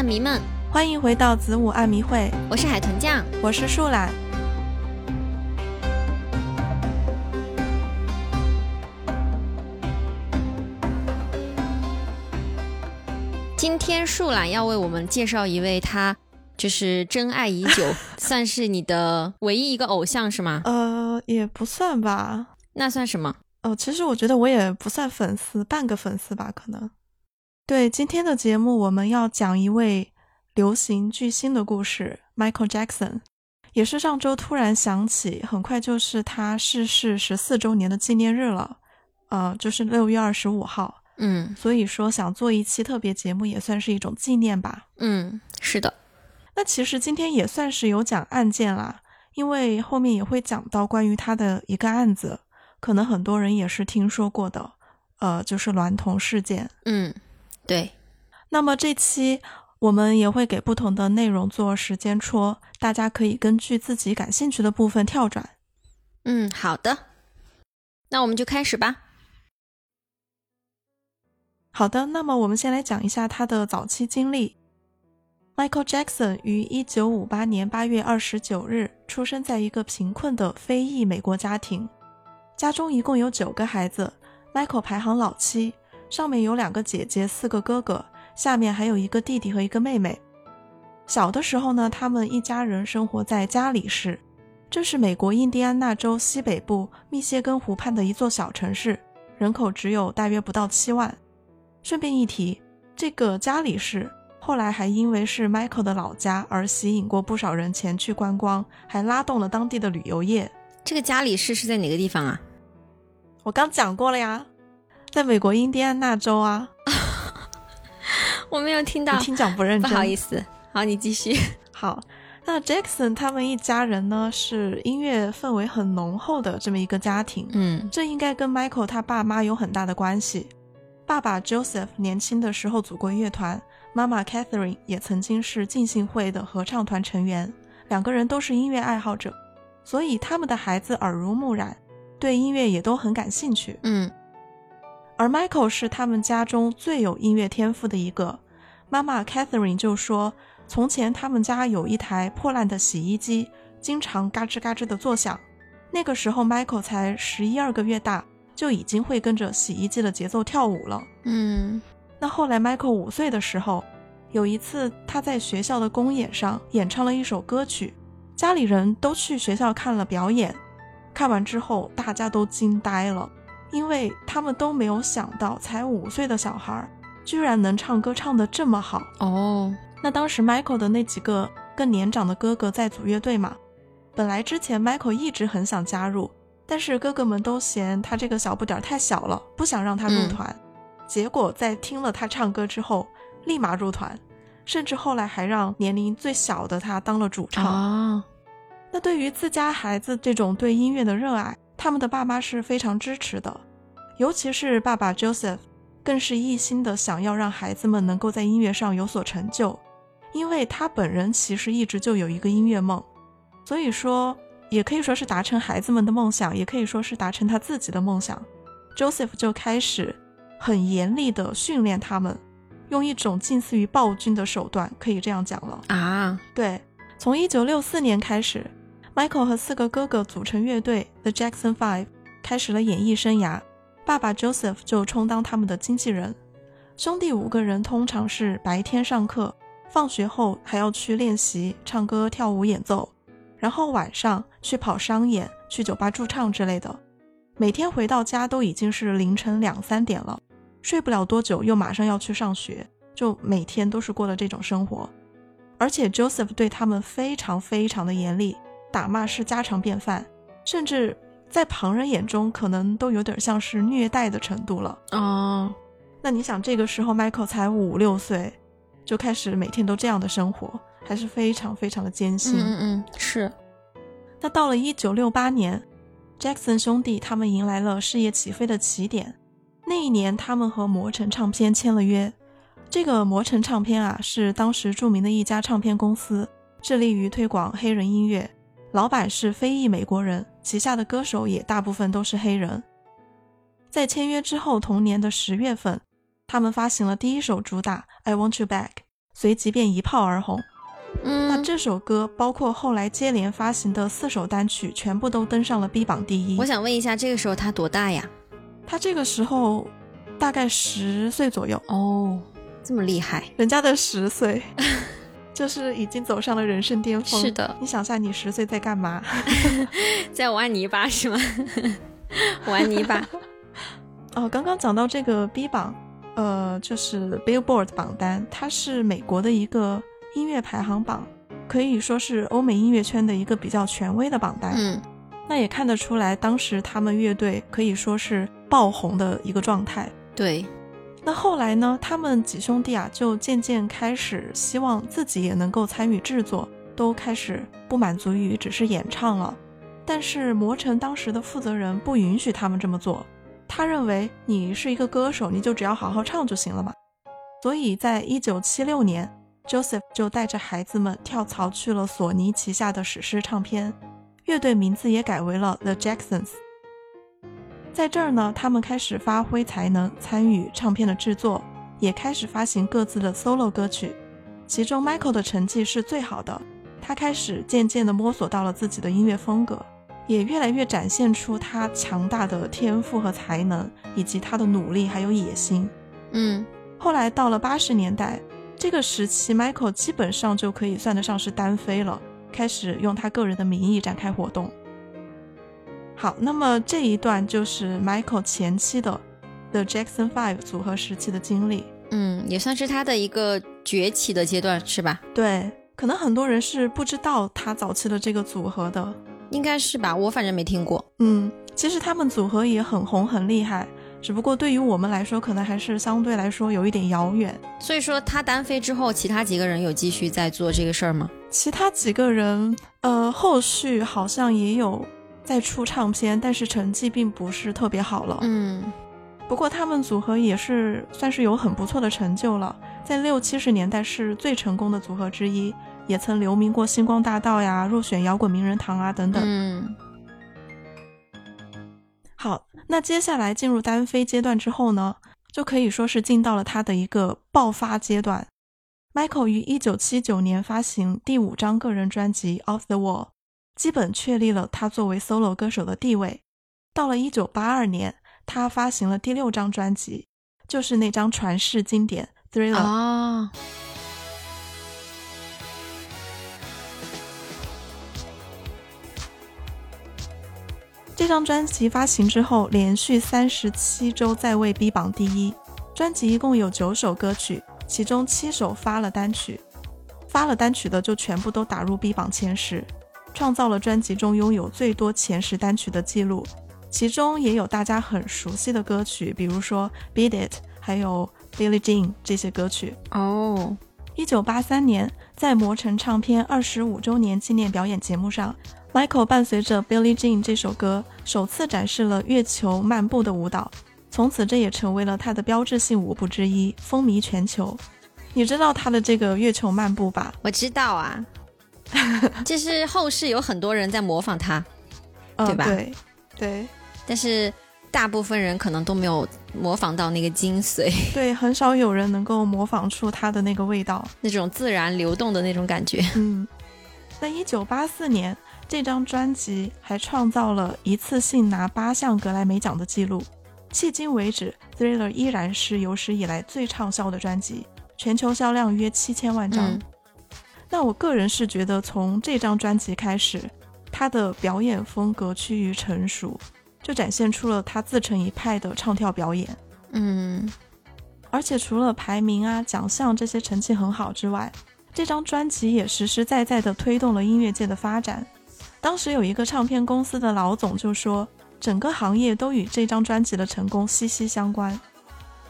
暗迷们，欢迎回到子午暗迷会，我是海豚酱，我是树懒。今天树懒要为我们介绍一位，他就是真爱已久，算是你的唯一一个偶像是吗？呃，也不算吧。那算什么？哦，其实我觉得我也不算粉丝，半个粉丝吧，可能。对，今天的节目我们要讲一位流行巨星的故事，Michael Jackson，也是上周突然想起，很快就是他逝世十四周年的纪念日了，呃，就是六月二十五号。嗯所以说想做一期特别节目，也算是一种纪念吧。嗯，是的，那其实今天也算是有讲案件啦，因为后面也会讲到关于他的一个案子，可能很多人也是听说过的，呃，就是娈童事件。嗯，对，那么这期我们也会给不同的内容做时间戳，大家可以根据自己感兴趣的部分跳转。嗯，好的，那我们就开始吧。好的，那么我们先来讲一下他的早期经历。Michael Jackson 于1958年8月29日出生在一个贫困的非裔美国家庭，家中一共有九个孩子，Michael 排行老七，上面有两个姐姐，四个哥哥，下面还有一个弟弟和一个妹妹。小的时候呢，他们一家人生活在加里市，这是美国印第安纳州西北部密歇根湖畔的一座小城市，人口只有大约不到七万。顺便一提，这个加里市后来还因为是 Michael 的老家而吸引过不少人前去观光，还拉动了当地的旅游业。这个加里市是在哪个地方啊？我刚讲过了呀，在美国印第安纳州啊。我没有听到，你听讲不认真，不好意思。好，你继续。好，那 Jackson 他们一家人呢是音乐氛围很浓厚的这么一个家庭，嗯这应该跟 Michael 他爸妈有很大的关系。爸爸 Joseph 年轻的时候组过乐团，妈妈 Catherine 也曾经是浸信会的合唱团成员，两个人都是音乐爱好者，所以他们的孩子耳濡目染，对音乐也都很感兴趣。嗯而 Michael 是他们家中最有音乐天赋的一个。妈妈 Catherine 就说，从前他们家有一台破烂的洗衣机，经常嘎吱嘎吱的作响。那个时候 Michael 才十一二个月大，就已经会跟着洗衣机的节奏跳舞了。嗯那后来 Michael 五岁的时候，有一次他在学校的公演上演唱了一首歌曲，家里人都去学校看了表演，看完之后大家都惊呆了，因为他们都没有想到才五岁的小孩居然能唱歌唱得这么好。哦那当时 Michael 的那几个更年长的哥哥在组乐队嘛，本来之前 Michael 一直很想加入，但是哥哥们都嫌他这个小不点儿太小了，不想让他入团。结果在听了他唱歌之后，立马入团，甚至后来还让年龄最小的他当了主唱。哦那对于自家孩子这种对音乐的热爱，他们的爸妈是非常支持的，尤其是爸爸 Joseph，更是一心的想要让孩子们能够在音乐上有所成就，因为他本人其实一直就有一个音乐梦，所以说也可以说是达成孩子们的梦想，也可以说是达成他自己的梦想。Joseph 就开始很严厉的训练他们，用一种近似于暴君的手段，可以这样讲了。啊对，从一九六四年开始，Michael 和四个哥哥组成乐队 The Jackson Five，开始了演艺生涯。爸爸 Joseph 就充当他们的经纪人。兄弟五个人通常是白天上课，放学后还要去练习唱歌、跳舞、演奏，然后晚上去跑商演、去酒吧驻唱之类的。每天回到家都已经是凌晨两三点了，睡不了多久，又马上要去上学，就每天都是过的这种生活。而且 Joseph 对他们非常非常的严厉，打骂是家常便饭，甚至在旁人眼中可能都有点像是虐待的程度了。哦那你想，这个时候 Michael 才五六岁，就开始每天都这样的生活，还是非常非常的艰辛。嗯嗯嗯是那到了一九六八年，Jackson 兄弟他们迎来了事业起飞的起点。那一年，他们和魔城唱片签了约。这个魔城唱片啊，是当时著名的一家唱片公司，致力于推广黑人音乐。老板是非裔美国人，旗下的歌手也大部分都是黑人。在签约之后，同年的十月份，他们发行了第一首主打《I Want You Back》，随即便一炮而红。那嗯，这首歌包括后来接连发行的四首单曲，全部都登上了 B 榜第一。我想问一下，这个时候他多大呀？他这个时候大概十岁左右，哦，这么厉害。人家的十岁 就是已经走上了人生巅峰。是的你想下，你十岁在干嘛？在玩泥巴是吗？玩泥巴。哦，刚刚讲到这个 B 榜，呃，就是 Billboard 榜单，它是美国的一个音乐排行榜，可以说是欧美音乐圈的一个比较权威的榜单。嗯那也看得出来，当时他们乐队可以说是爆红的一个状态。对，那后来呢，他们几兄弟啊，就渐渐开始希望自己也能够参与制作，都开始不满足于只是演唱了。但是魔城当时的负责人不允许他们这么做，他认为你是一个歌手，你就只要好好唱就行了嘛。所以在一九七六年，Joseph 就带着孩子们跳槽去了索尼旗下的史诗唱片，乐队名字也改为了 The Jacksons。在这儿呢，他们开始发挥才能，参与唱片的制作，也开始发行各自的 solo 歌曲。其中，Michael 的成绩是最好的，他开始渐渐地摸索到了自己的音乐风格，也越来越展现出他强大的天赋和才能，以及他的努力还有野心。嗯后来到了八十年代，这个时期，Michael 基本上就可以算得上是单飞了，开始用他个人的名义展开活动。好，那么这一段就是 Michael 前期的 The Jackson Five 组合时期的经历。嗯，也算是他的一个崛起的阶段，是吧？对，可能很多人是不知道他早期的这个组合的。应该是吧，我反正没听过。嗯，其实他们组合也很红很厉害，只不过对于我们来说，可能还是相对来说有一点遥远。所以说他单飞之后，其他几个人有继续在做这个事儿吗？其他几个人，呃，后续好像也有在出唱片，但是成绩并不是特别好了。嗯不过他们组合也是算是有很不错的成就了，在六七十年代是最成功的组合之一，也曾留名过星光大道呀、入选摇滚名人堂啊等等。嗯好，那接下来进入单飞阶段之后呢，就可以说是进到了他的一个爆发阶段。Michael 于一九七九年发行第五张个人专辑《Off the Wall》，基本确立了他作为 solo 歌手的地位。到了一九八二年，他发行了第六张专辑，就是那张传世经典《Thriller》。啊，这张专辑发行之后，连续三十七周在位 B 榜第一。专辑一共有九首歌曲，其中七首发了单曲，发了单曲的就全部都打入 B 榜前十，创造了专辑中拥有最多前十单曲的记录。其中也有大家很熟悉的歌曲，比如说《Beat It》，还有《Billie Jean》这些歌曲。哦，一九八三年，在魔城唱片二十五周年纪念表演节目上，Michael 伴随着《Billie Jean》这首歌，首次展示了月球漫步的舞蹈。从此，这也成为了他的标志性舞步之一，风靡全球。你知道他的这个月球漫步吧？我知道啊，就是后世有很多人在模仿他，嗯对吧对对但是大部分人可能都没有模仿到那个精髓，对，很少有人能够模仿出他的那个味道。那种自然流动的那种感觉。嗯，那一九八四年，这张专辑还创造了一次性拿八项格莱美奖的记录。迄今为止，《Thriller》依然是有史以来最畅销的专辑，全球销量约七千万张。嗯那我个人是觉得，从这张专辑开始，他的表演风格趋于成熟，就展现出了他自成一派的唱跳表演。嗯而且除了排名啊、奖项这些成绩很好之外，这张专辑也实实在在地推动了音乐界的发展。当时有一个唱片公司的老总就说，整个行业都与这张专辑的成功息息相关，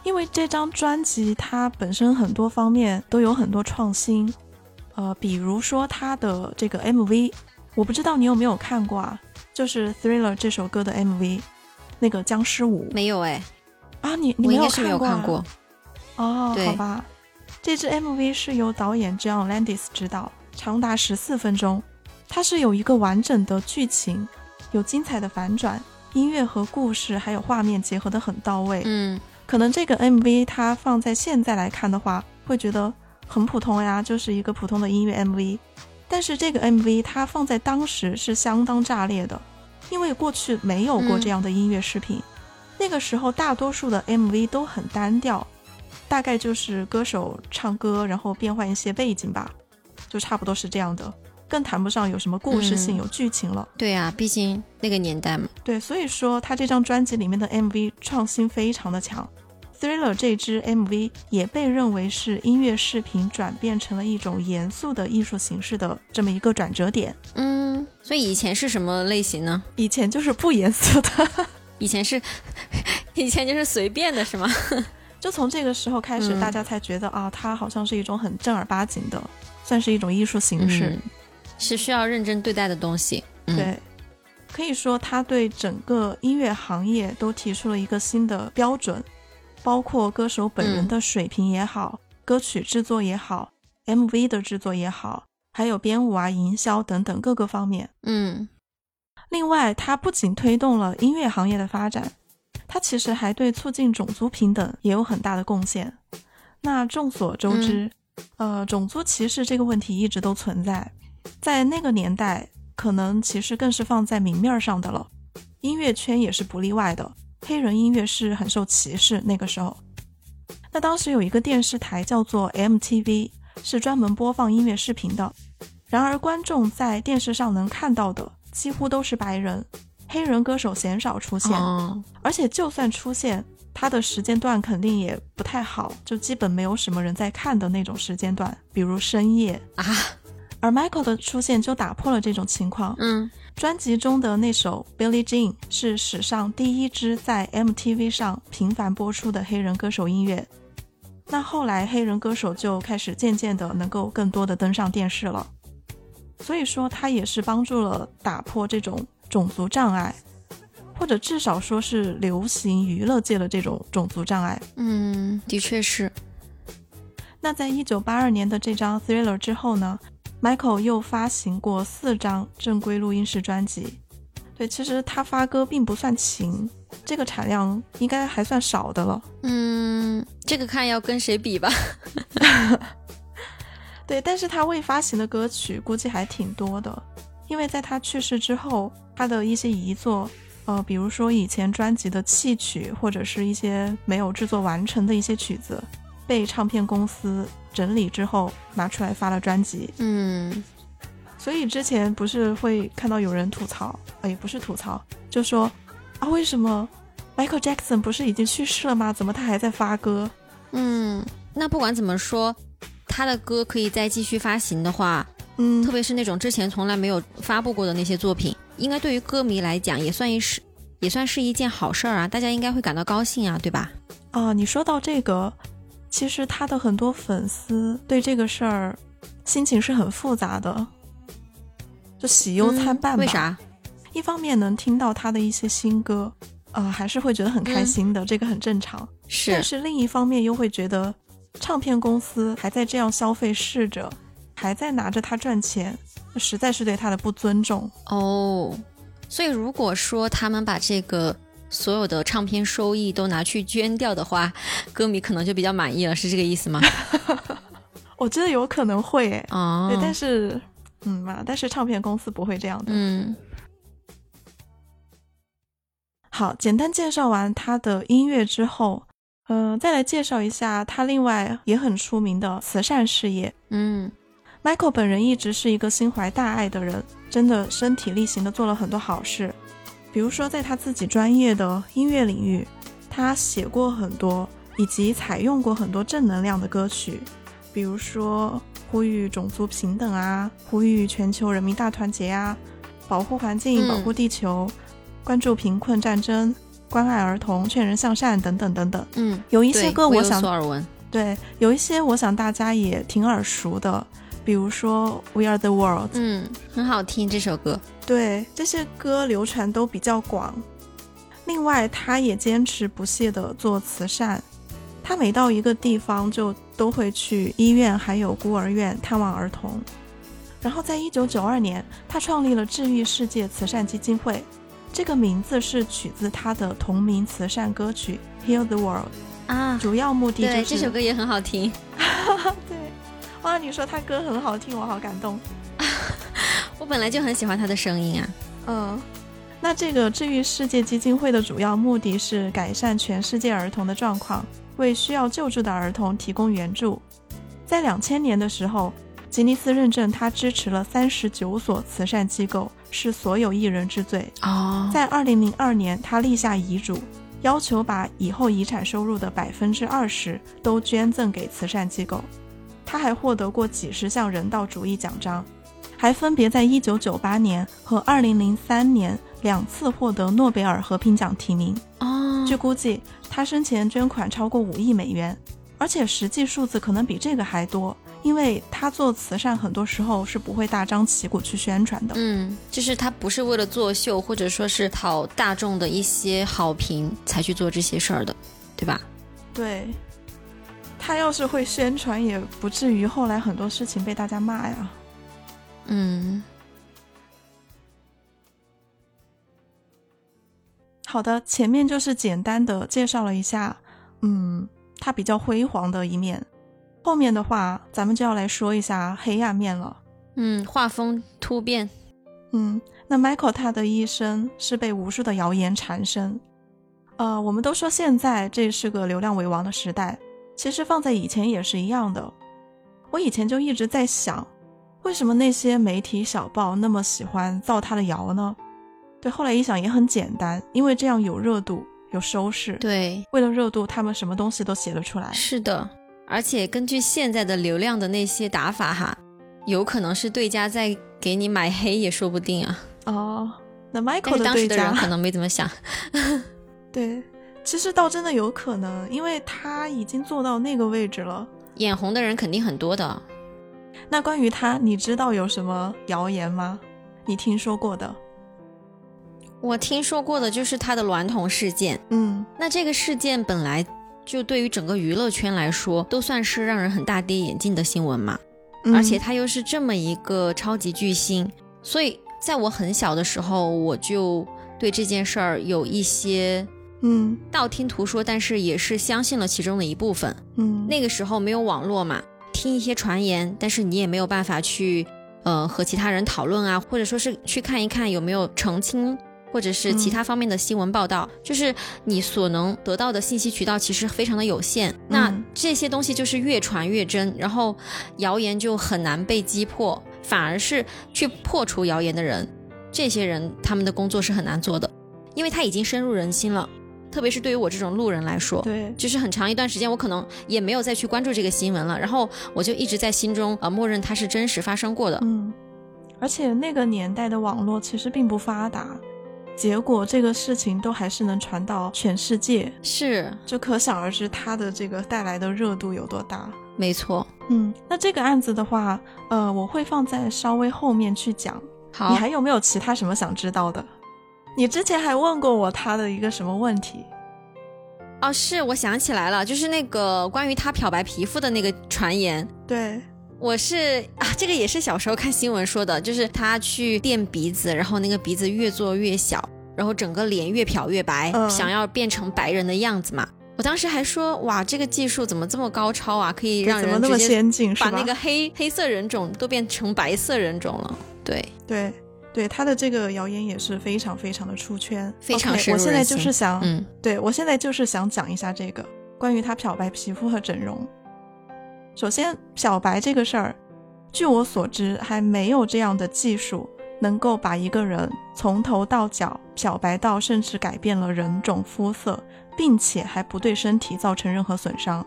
因为这张专辑它本身很多方面都有很多创新，呃，比如说他的这个 MV，我不知道你有没有看过啊，就是《Thriller》这首歌的 MV，那个僵尸舞没有哎，啊，你你没有我应该是没有过、啊、看过。哦，好吧，这支 MV 是由导演 John Landis 执导，长达十四分钟。它是有一个完整的剧情，有精彩的反转，音乐和故事还有画面结合的很到位。嗯可能这个 MV 它放在现在来看的话，会觉得很普通呀，就是一个普通的音乐 MV。但是这个 MV 它放在当时是相当炸裂的，因为过去没有过这样的音乐视频。那个时候大多数的 MV 都很单调，大概就是歌手唱歌，然后变换一些背景吧，就差不多是这样的，更谈不上有什么故事性、有剧情了。对啊，毕竟那个年代嘛。对，所以说他这张专辑里面的 MV 创新非常的强。Thriller 这支 MV 也被认为是音乐视频转变成了一种严肃的艺术形式的这么一个转折点。嗯，所以以前是什么类型呢？以前就是不严肃的，以前是，以前就是随便的，是吗？就从这个时候开始，大家才觉得啊，它好像是一种很正儿八经的，算是一种艺术形式，是需要认真对待的东西。对，可以说它对整个音乐行业都提出了一个新的标准。包括歌手本人的水平也好，歌曲制作也好，MV 的制作也好，还有编舞啊、营销等等各个方面。嗯，另外，它不仅推动了音乐行业的发展，它其实还对促进种族平等也有很大的贡献。那众所周知，呃，种族歧视这个问题一直都存在，在那个年代，可能其实更是放在明面上的了，音乐圈也是不例外的。黑人音乐是很受歧视。那个时候，那当时有一个电视台叫做 MTV，是专门播放音乐视频的。然而，观众在电视上能看到的几乎都是白人，黑人歌手鲜少出现。而且，就算出现，他的时间段肯定也不太好，就基本没有什么人在看的那种时间段，比如深夜啊。而 Michael 的出现就打破了这种情况。嗯。专辑中的那首《Billie Jean》是史上第一支在 MTV 上频繁播出的黑人歌手音乐。那后来黑人歌手就开始渐渐的能够更多的登上电视了。所以说，他也是帮助了打破这种种族障碍，或者至少说是流行娱乐界的这种种族障碍。嗯，的确是。那在一九八二年的这张《Thriller》之后呢？Michael 又发行过四张正规录音室专辑，对，其实他发歌并不算勤，这个产量应该还算少的了。嗯，这个看要跟谁比吧。对，但是他未发行的歌曲估计还挺多的，因为在他去世之后，他的一些遗作，呃，比如说以前专辑的弃曲，或者是一些没有制作完成的一些曲子，被唱片公司。整理之后拿出来发了专辑，嗯，所以之前不是会看到有人吐槽，哎，不是吐槽，就说啊，为什么 Michael Jackson 不是已经去世了吗？怎么他还在发歌？嗯，那不管怎么说，他的歌可以再继续发行的话，嗯，特别是那种之前从来没有发布过的那些作品，应该对于歌迷来讲也算一是也算是一件好事儿啊，大家应该会感到高兴啊，对吧？啊，你说到这个。其实他的很多粉丝对这个事儿心情是很复杂的，就喜忧参半吧。为啥？一方面能听到他的一些新歌，呃，还是会觉得很开心的，这个很正常。是。但是另一方面又会觉得，唱片公司还在这样消费逝者，还在拿着他赚钱，实在是对他的不尊重。哦，所以如果说他们把这个。所有的唱片收益都拿去捐掉的话，歌迷可能就比较满意了，是这个意思吗？我觉得有可能会，哎，哦，对，但是，嗯嘛，但是唱片公司不会这样的。嗯，好，简单介绍完他的音乐之后，嗯，再来介绍一下他另外也很出名的慈善事业。嗯，Michael 本人一直是一个心怀大爱的人，真的身体力行的做了很多好事。比如说，在他自己专业的音乐领域，他写过很多，以及采用过很多正能量的歌曲，比如说呼吁种族平等啊，呼吁全球人民大团结啊，保护环境、保护地球，关注贫困、战争，关爱儿童，劝人向善等等等等。嗯，有一些歌我想耳闻，对，有一些我想大家也挺耳熟的。比如说《We Are the World》，嗯，很好听这首歌。对，这些歌流传都比较广。另外，他也坚持不懈地做慈善。他每到一个地方，就都会去医院还有孤儿院探望儿童。然后，在一九九二年，他创立了治愈世界慈善基金会，这个名字是取自他的同名慈善歌曲《Heal the World》啊。主要目的就是这首歌也很好听。对。哇，你说他歌很好听，我好感动。我本来就很喜欢他的声音啊。嗯，那这个治愈世界基金会的主要目的是改善全世界儿童的状况，为需要救助的儿童提供援助。在两千年的时候，吉尼斯认证他支持了三十九所慈善机构，是所有艺人之最。哦，在二零零二年，他立下遗嘱，要求把以后遗产收入的百分之二十都捐赠给慈善机构。他还获得过几十项人道主义奖章，还分别在一九九八年和二零零三年两次获得诺贝尔和平奖提名。哦，据估计，他生前捐款超过五亿美元，而且实际数字可能比这个还多，因为他做慈善很多时候是不会大张旗鼓去宣传的。嗯，就是他不是为了作秀，或者说是讨大众的一些好评才去做这些事儿的，对吧？对，他要是会宣传，也不至于后来很多事情被大家骂呀。嗯，好的，前面就是简单的介绍了一下，嗯，他比较辉煌的一面。后面的话，咱们就要来说一下黑暗面了。嗯，画风突变。嗯，那 Michael 他的一生是被无数的谣言缠身。呃，我们都说现在这是个流量为王的时代，其实放在以前也是一样的。我以前就一直在想，为什么那些媒体小报那么喜欢造他的谣呢？对，后来一想也很简单，因为这样有热度、有收视。对，为了热度，他们什么东西都写得出来。是的，而且根据现在的流量的那些打法哈，有可能是对家在给你买黑也说不定啊。哦，那但 Michael 是当对家时的人可能没怎么想。对，其实倒真的有可能，因为他已经做到那个位置了。眼红的人肯定很多的。那关于他，你知道有什么谣言吗？你听说过的？我听说过的就是他的娈童事件。嗯那这个事件本来就对于整个娱乐圈来说，都算是让人很大跌眼镜的新闻嘛。嗯而且他又是这么一个超级巨星，所以在我很小的时候，我就对这件事儿有一些嗯道听途说，但是也是相信了其中的一部分。嗯，那个时候没有网络嘛，听一些传言，但是你也没有办法去呃和其他人讨论啊，或者说是去看一看有没有澄清。或者是其他方面的新闻报道，就是你所能得到的信息渠道其实非常的有限。那嗯这些东西就是越传越真，然后谣言就很难被击破，反而是去破除谣言的人，这些人他们的工作是很难做的，因为他已经深入人心了。特别是对于我这种路人来说，对，就是很长一段时间，我可能也没有再去关注这个新闻了，然后我就一直在心中呃默认它是真实发生过的。嗯，而且那个年代的网络其实并不发达，结果这个事情都还是能传到全世界，是，就可想而知它的这个带来的热度有多大。没错。嗯，那这个案子的话，呃，我会放在稍微后面去讲。好你，还有没有其他什么想知道的？你之前还问过我他的一个什么问题？哦，是我想起来了，就是那个关于他漂白皮肤的那个传言。对，我是啊，这个也是小时候看新闻说的，就是他去垫鼻子，然后那个鼻子越做越小，然后整个脸越漂越白，嗯想要变成白人的样子嘛。我当时还说，哇，这个技术怎么这么高超啊？可以让对怎么那么人直接先进？把那个黑黑色人种都变成白色人种了。对，对对，他的这个谣言也是非常非常的出圈，非常深我现在就是想，嗯，对我现在就是想讲一下这个关于他漂白皮肤和整容。首先，漂白这个事儿，据我所知还没有这样的技术能够把一个人从头到脚漂白到甚至改变了人种肤色，并且还不对身体造成任何损伤。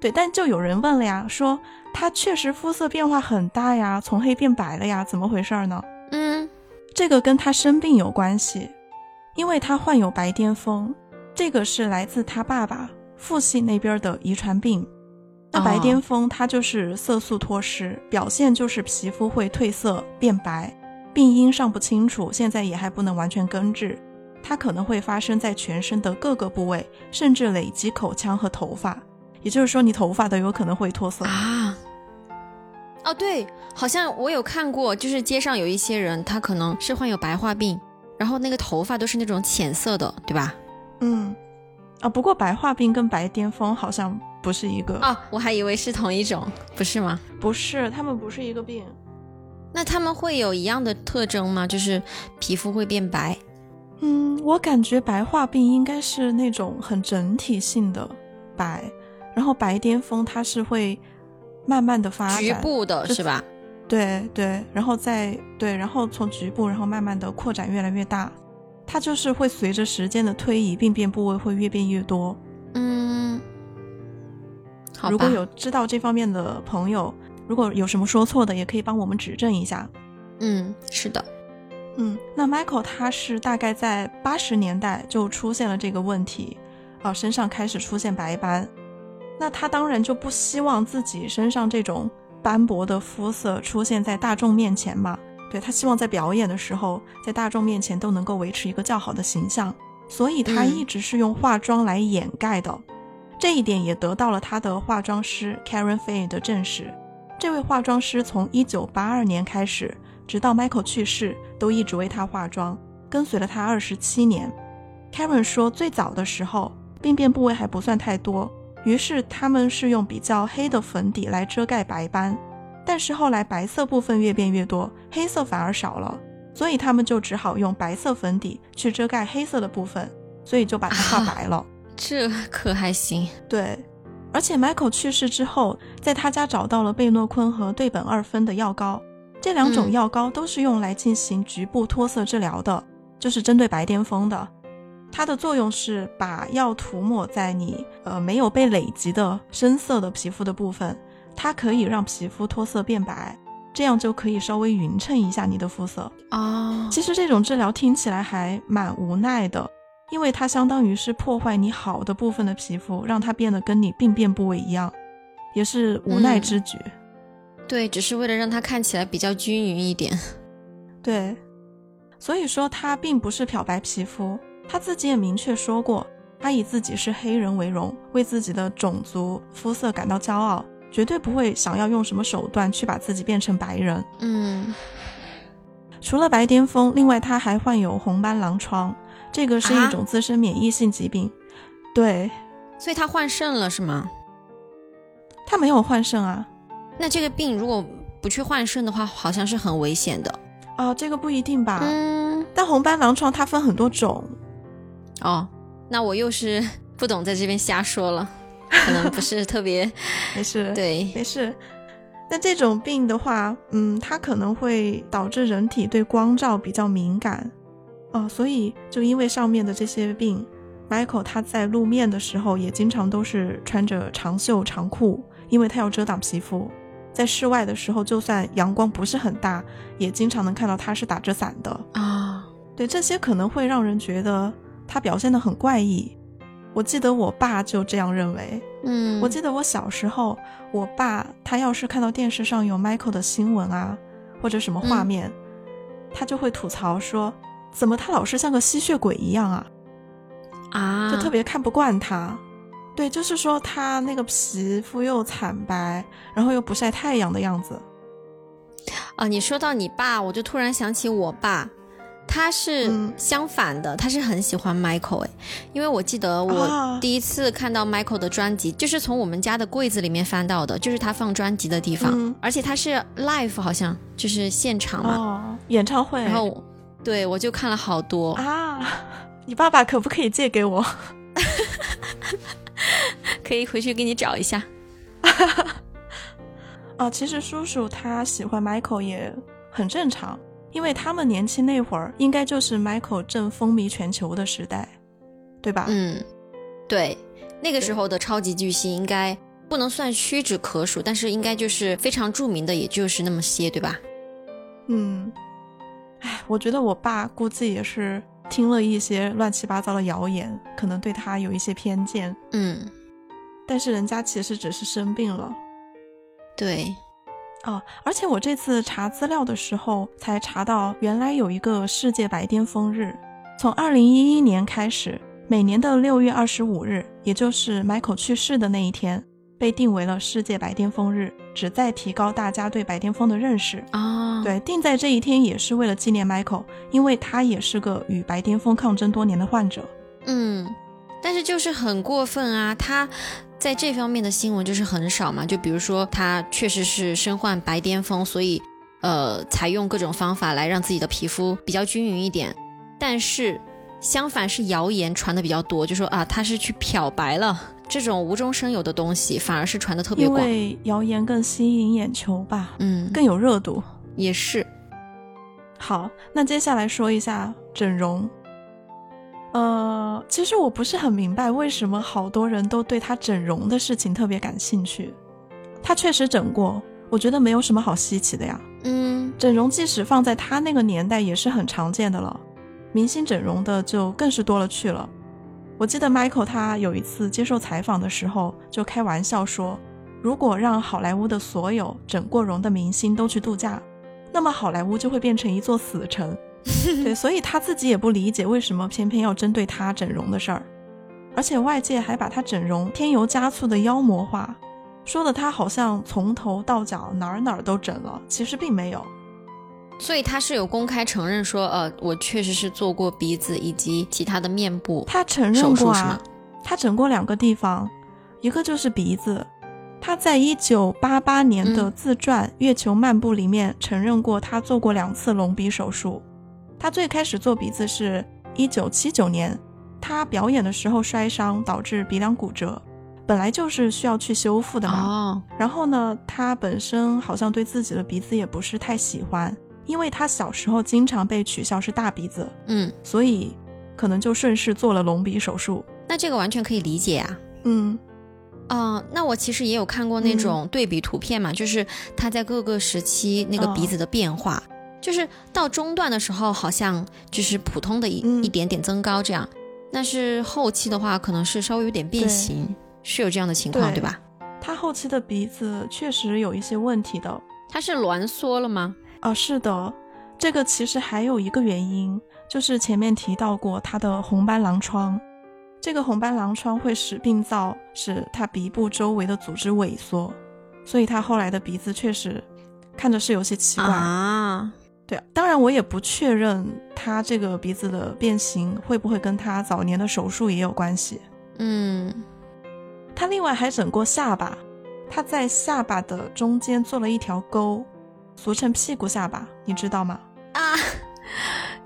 对，但就有人问了呀，说他确实肤色变化很大呀，从黑变白了呀，怎么回事儿呢？嗯，这个跟他生病有关系，因为他患有白癜风，这个是来自他爸爸父系那边的遗传病。那白癜风它就是色素脱失，表现就是皮肤会褪色变白，病因尚不清楚，现在也还不能完全根治。它可能会发生在全身的各个部位，甚至累积口腔和头发，也就是说你头发都有可能会脱色。啊。哦，对，好像我有看过，就是街上有一些人，他可能是患有白化病，然后那个头发都是那种浅色的，对吧？嗯，啊，不过白化病跟白癜风好像不是一个哦，我还以为是同一种，不是吗？不是，他们不是一个病。那他们会有一样的特征吗？就是皮肤会变白？嗯，我感觉白化病应该是那种很整体性的白，然后白癜风它是会慢慢的发展，局部的是吧？对对，然后再对，然后从局部，然后慢慢的扩展越来越大，它就是会随着时间的推移，病变部位会越变越多。嗯，好如果有知道这方面的朋友，如果有什么说错的，也可以帮我们指正一下。嗯，是的。嗯，那 Michael 他是大概在八十年代就出现了这个问题，啊，身上开始出现白斑。那他当然就不希望自己身上这种斑驳的肤色出现在大众面前嘛。对他希望在表演的时候，在大众面前都能够维持一个较好的形象，所以他一直是用化妆来掩盖的。这一点也得到了他的化妆师 Karen Fay 的证实。这位化妆师从一九八二年开始。直到 Michael 去世，都一直为他化妆，跟随了他二十七年。Karen 说，最早的时候病变部位还不算太多，于是他们是用比较黑的粉底来遮盖白斑。但是后来白色部分越变越多，黑色反而少了，所以他们就只好用白色粉底去遮盖黑色的部分，所以就把它画白了。这可还行？对，而且 Michael 去世之后，在他家找到了贝诺坤和对苯二酚的药膏。这两种药膏都是用来进行局部脱色治疗的，就是针对白癜风的。它的作用是把药涂抹在你呃没有被累积的深色的皮肤的部分，它可以让皮肤脱色变白，这样就可以稍微匀称一下你的肤色啊。其实这种治疗听起来还蛮无奈的，因为它相当于是破坏你好的部分的皮肤，让它变得跟你病变部位一样，也是无奈之举。对，只是为了让它看起来比较均匀一点。对，所以说它并不是漂白皮肤，他自己也明确说过，他以自己是黑人为荣，为自己的种族肤色感到骄傲，绝对不会想要用什么手段去把自己变成白人。嗯，除了白癜风，另外他还患有红斑狼疮，这个是一种自身免疫性疾病。对，所以他换肾了是吗？他没有换肾啊。那这个病如果不去换肾的话，好像是很危险的哦。这个不一定吧？嗯。但红斑狼疮它分很多种。哦，那我又是 不懂，在这边瞎说了，可能不是特别。没事。对，没事。那这种病的话，嗯，它可能会导致人体对光照比较敏感。哦，所以就因为上面的这些病，Michael 他在露面的时候也经常都是穿着长袖长裤，因为他要遮挡皮肤。在室外的时候，就算阳光不是很大，也经常能看到他是打着伞的啊。对，这些可能会让人觉得他表现得很怪异。我记得我爸就这样认为。嗯，我记得我小时候，我爸他要是看到电视上有 Michael 的新闻啊，或者什么画面，他就会吐槽说：“怎么他老是像个吸血鬼一样啊？”啊，就特别看不惯他。对，就是说他那个皮肤又惨白，然后又不晒太阳的样子。啊，你说到你爸，我就突然想起我爸，他是相反的，他是很喜欢 Michael 哎，因为我记得我第一次看到 Michael 的专辑，就是从我们家的柜子里面翻到的，就是他放专辑的地方，而且他是 live 好像就是现场嘛，演唱会。然后，对我就看了好多啊。你爸爸可不可以借给我？可以回去给你找一下。啊，其实叔叔他喜欢 Michael 也很正常，因为他们年轻那会儿应该就是 Michael 正风靡全球的时代，对吧？嗯，对，那个时候的超级巨星应该不能算屈指可数，但是应该就是非常著名的，也就是那么些，对吧？嗯，哎，我觉得我爸估计也是。听了一些乱七八糟的谣言，可能对他有一些偏见。嗯，但是人家其实只是生病了。对，哦，而且我这次查资料的时候才查到，原来有一个世界白癜风日，从二零一一年开始，每年的六月二十五日，也就是 Michael 去世的那一天。被定为了世界白癜风日，旨在提高大家对白癜风的认识啊。对，定在这一天也是为了纪念 Michael，因为他也是个与白癜风抗争多年的患者。嗯，但是就是很过分啊！他在这方面的新闻就是很少嘛，就比如说他确实是身患白癜风，所以呃采用各种方法来让自己的皮肤比较均匀一点。但是相反是谣言传的比较多，就说啊他是去漂白了，这种无中生有的东西反而是传的特别因广。为谣言更吸引眼球吧，嗯，更有热度。也是。好，那接下来说一下整容。呃，其实我不是很明白为什么好多人都对他整容的事情特别感兴趣。他确实整过，我觉得没有什么好稀奇的呀。嗯整容即使放在他那个年代也是很常见的了，明星整容的就更是多了去了。我记得 Michael 他有一次接受采访的时候就开玩笑说，如果让好莱坞的所有整过容的明星都去度假，那么好莱坞就会变成一座死城。对，所以他自己也不理解为什么偏偏要针对他整容的事儿，而且外界还把他整容添油加醋的妖魔化，说的他好像从头到脚哪儿哪儿都整了，其实并没有。所以他是有公开承认说，呃，我确实是做过鼻子以及其他的面部他承认过啊？，他整过两个地方，一个就是鼻子。他在一九八八年的嗯自传《月球漫步》里面承认过，他做过两次隆鼻手术。他最开始做鼻子是一九七九年，他表演的时候摔伤导致鼻梁骨折，本来就是需要去修复的嘛。哦，然后呢，他本身好像对自己的鼻子也不是太喜欢，因为他小时候经常被取笑是大鼻子，嗯，所以可能就顺势做了隆鼻手术。那这个完全可以理解啊。嗯，嗯、那我其实也有看过那种对比图片嘛，就是他在各个时期那个鼻子的变化，就是到中段的时候好像就是普通的一、嗯一点点增高这样，但是后期的话可能是稍微有点变形，是有这样的情况对对吧？他后期的鼻子确实有一些问题的。它是挛缩了吗？哦，是的，这个其实还有一个原因，就是前面提到过他的红斑狼疮。这个红斑狼疮会使病灶使他鼻部周围的组织萎缩，所以他后来的鼻子确实看着是有些奇怪。啊，对，当然我也不确认他这个鼻子的变形会不会跟他早年的手术也有关系。嗯，他另外还整过下巴，他在下巴的中间做了一条沟，俗称屁股下巴，你知道吗？啊，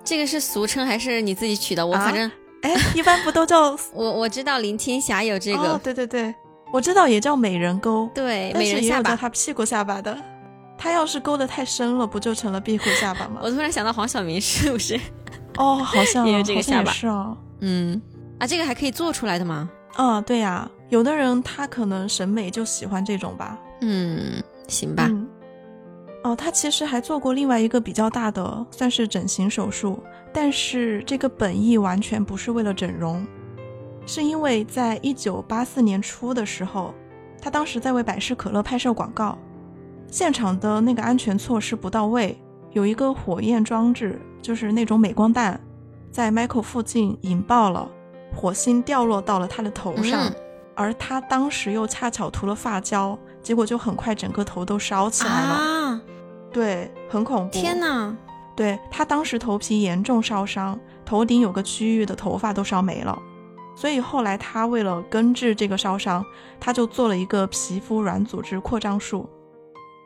这个是俗称还是你自己取的？我啊反正、哎，一般不都叫 我我知道林青霞有这个，哦？对对对，我知道也叫美人沟，对，但是也有叫美人下巴。他屁股下巴的。他要是勾得太深了，不就成了壁虎下巴吗 我？突然想到黄晓明是不是？哦，好像 也有这个好像也下巴是哦。嗯，啊，这个还可以做出来的吗？啊，对呀、有的人他可能审美就喜欢这种吧。嗯，行吧。嗯。哦，他其实还做过另外一个比较大的，算是整形手术，但是这个本意完全不是为了整容，是因为在一九八四年初的时候，他当时在为百事可乐拍摄广告，现场的那个安全措施不到位，有一个火焰装置，就是那种镁光弹，在 Michael 附近引爆了，火星掉落到了他的头上。嗯而他当时又恰巧涂了发胶，结果就很快整个头都烧起来了。啊！对，很恐怖。天！哪！对他当时头皮严重烧伤，头顶有个区域的头发都烧没了。所以后来他为了根治这个烧伤，他就做了一个皮肤软组织扩张术。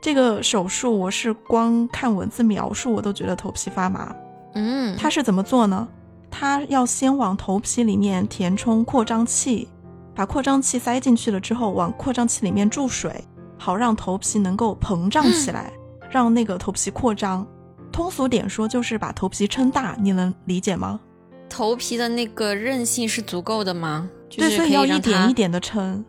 这个手术我是光看文字描述我都觉得头皮发麻。嗯，他是怎么做呢？他要先往头皮里面填充扩张器，把扩张器塞进去了之后，往扩张器里面注水，好让头皮能够膨胀起来，让那个头皮扩张。通俗点说，就是把头皮撑大，你能理解吗？头皮的那个韧性是足够的吗？就对，所以要一点一。点的撑。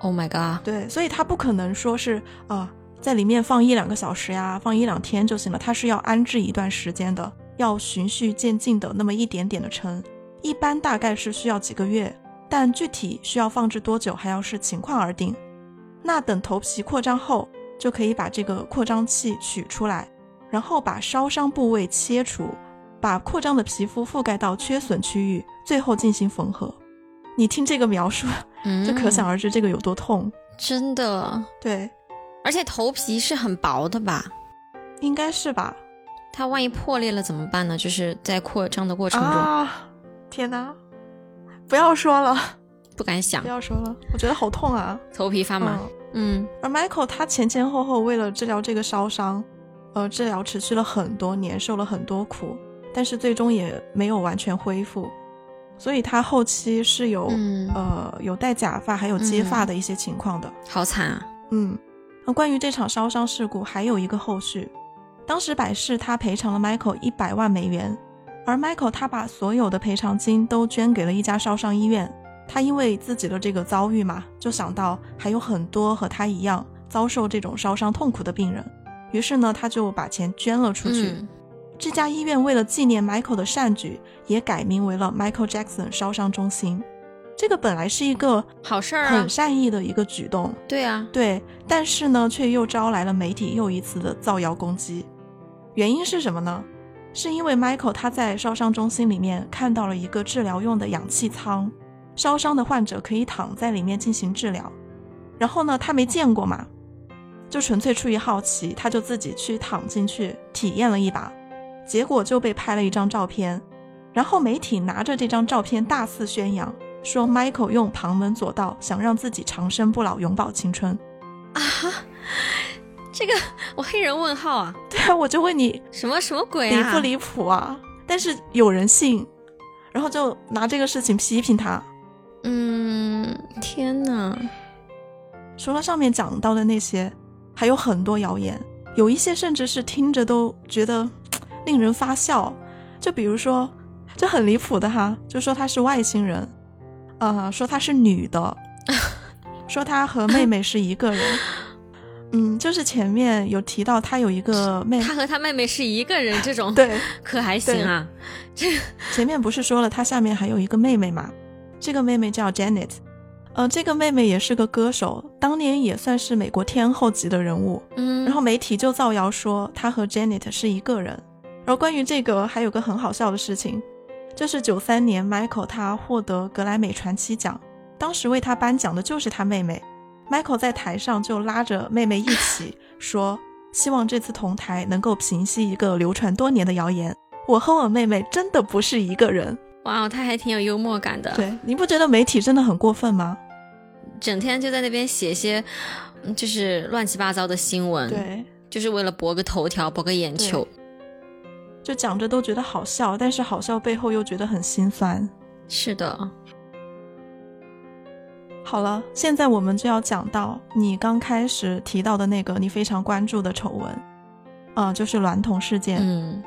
Oh my god！对，所以它不可能说是啊、在里面放一两个小时呀，放一两天就行了，它是要安置一段时间的，要循序渐进的那么一点点的撑，一般大概是需要几个月，但具体需要放置多久还要视情况而定。那等头皮扩张后，就可以把这个扩张器取出来，然后把烧伤部位切除，把扩张的皮肤覆盖到缺损区域，最后进行缝合。你听这个描述，嗯，就可想而知这个有多痛。真的，对，而且头皮是很薄的吧？应该是吧？它万一破裂了怎么办呢？就是在扩张的过程中，啊，天哪！不要说了，不敢想不，要说了，我觉得好痛啊。头皮发麻。嗯而 Michael 他前前后后为了治疗这个烧伤，呃，治疗持续了很多年，受了很多苦，但是最终也没有完全恢复，所以他后期是有、嗯，呃有戴假发还有接发的一些情况的。好惨啊。嗯，那关于这场烧伤事故还有一个后续，当时百事他赔偿了 Michael 一百万美元，而 Michael 他把所有的赔偿金都捐给了一家烧伤医院。他因为自己的这个遭遇嘛，就想到还有很多和他一样遭受这种烧伤痛苦的病人，于是呢，他就把钱捐了出去。嗯这家医院为了纪念 Michael 的善举，也改名为了 Michael Jackson 烧伤中心。这个本来是一个好事儿啊很。善意的一个举动，对啊，对，但是呢，却又招来了媒体又一次的造谣攻击。原因是什么呢？是因为 Michael 他在烧伤中心里面看到了一个治疗用的氧气舱，烧伤的患者可以躺在里面进行治疗。然后呢，他没见过嘛，就纯粹出于好奇，他就自己去躺进去体验了一把，结果就被拍了一张照片。然后媒体拿着这张照片大肆宣扬，说 Michael 用旁门左道想让自己长生不老，永葆青春。啊，这个我黑人问号啊，对啊，我就问你什么什么鬼啊？离不离谱啊？但是有人信，然后就拿这个事情批评他。嗯，天哪，除了上面讲到的那些，还有很多谣言，有一些甚至是听着都觉得令人发笑。就比如说，这很离谱的哈，就说他是外星人，呃，说她是女的，说她和妹妹是一个人。嗯，就是前面有提到她有一个妹，她和她妹妹是一个人，这种对，可还行啊？这前面不是说了她下面还有一个妹妹嘛？这个妹妹叫 Janet，呃，这个妹妹也是个歌手，当年也算是美国天后级的人物。嗯，然后媒体就造谣说她和 Janet 是一个人。然后关于这个还有个很好笑的事情，就是九三年 Michael 他获得格莱美传奇奖，当时为他颁奖的就是他妹妹。Michael 在台上就拉着妹妹一起 说，希望这次同台能够平息一个流传多年的谣言，我和我妹妹真的不是一个人。哇，他还挺有幽默感的，对，你不觉得媒体真的很过分吗？整天就在那边写些嗯就是乱七八糟的新闻，，对，就是为了博个头条，博个眼球。就讲着都觉得好笑，但是好笑背后又觉得很心酸。是的，好了，现在我们就要讲到你刚开始提到的那个你非常关注的丑闻，啊、就是娈童事件。嗯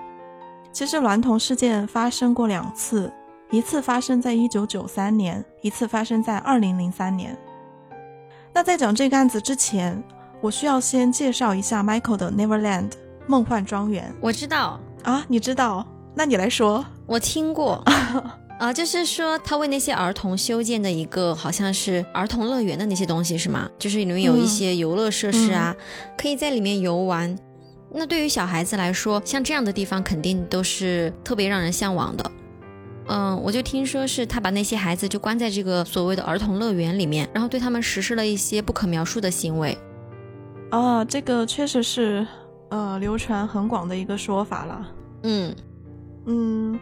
其实娈童事件发生过两次，一次发生在一九九三年，一次发生在二零零三年。那在讲这个案子之前，我需要先介绍一下 Michael 的 Neverland 梦幻庄园我知道，啊，你知道？那你来说。我听过。啊、就是说他为那些儿童修建的一个好像是儿童乐园的那些东西是吗？就是里面有一些游乐设施啊，可以在里面游玩。那对于小孩子来说，像这样的地方肯定都是特别让人向往的。嗯，我就听说是他把那些孩子就关在这个所谓的儿童乐园里面，然后对他们实施了一些不可描述的行为。哦，这个确实是呃流传很广的一个说法了。嗯嗯，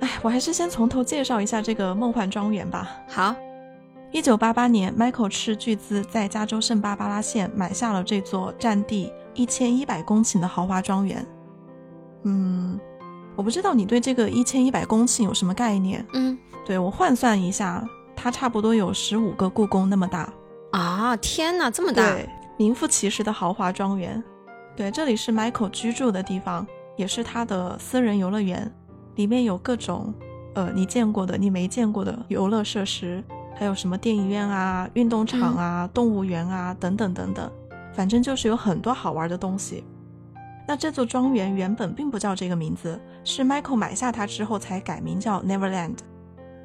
哎，我还是先从头介绍一下这个梦幻庄园吧。好，一九八八年，Michael 斥巨资在加州圣巴巴拉县买下了这座占地一千一百公顷的豪华庄园。嗯，我不知道你对这个一千一百公顷有什么概念？嗯对我换算一下，它差不多有十五个故宫那么大。啊，天哪，这么大！对，名副其实的豪华庄园。对，这里是 Michael 居住的地方，也是他的私人游乐园，里面有各种呃你见过的、你没见过的游乐设施，还有什么电影院啊、运动场啊、动物园啊等等等等，反正就是有很多好玩的东西。那这座庄园原本并不叫这个名字，是 Michael 买下它之后才改名叫 Neverland。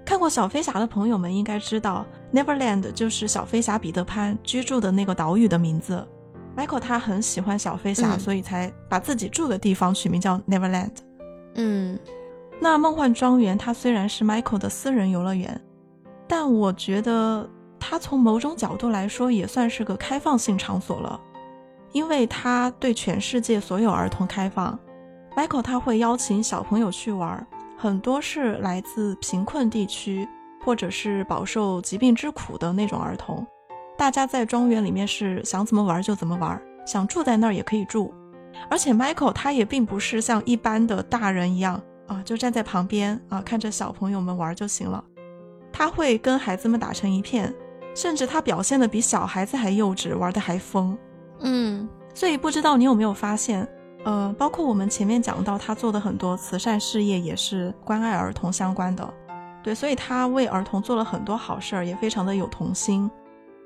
看过小飞侠的朋友们应该知道，Neverland 就是小飞侠彼得潘居住的那个岛屿的名字。Michael 他很喜欢小飞侠，嗯所以才把自己住的地方取名叫 Neverland。嗯那梦幻庄园它虽然是 Michael 的私人游乐园，但我觉得它从某种角度来说也算是个开放性场所了，因为它对全世界所有儿童开放。Michael 他会邀请小朋友去玩，很多是来自贫困地区，或者是饱受疾病之苦的那种儿童。大家在庄园里面是想怎么玩就怎么玩，想住在那儿也可以住。而且 Michael 他也并不是像一般的大人一样啊，就站在旁边啊看着小朋友们玩就行了。他会跟孩子们打成一片，甚至他表现的比小孩子还幼稚，玩的还疯。嗯，所以不知道你有没有发现，呃，包括我们前面讲到他做的很多慈善事业也是关爱儿童相关的。对，所以他为儿童做了很多好事儿，也非常的有童心。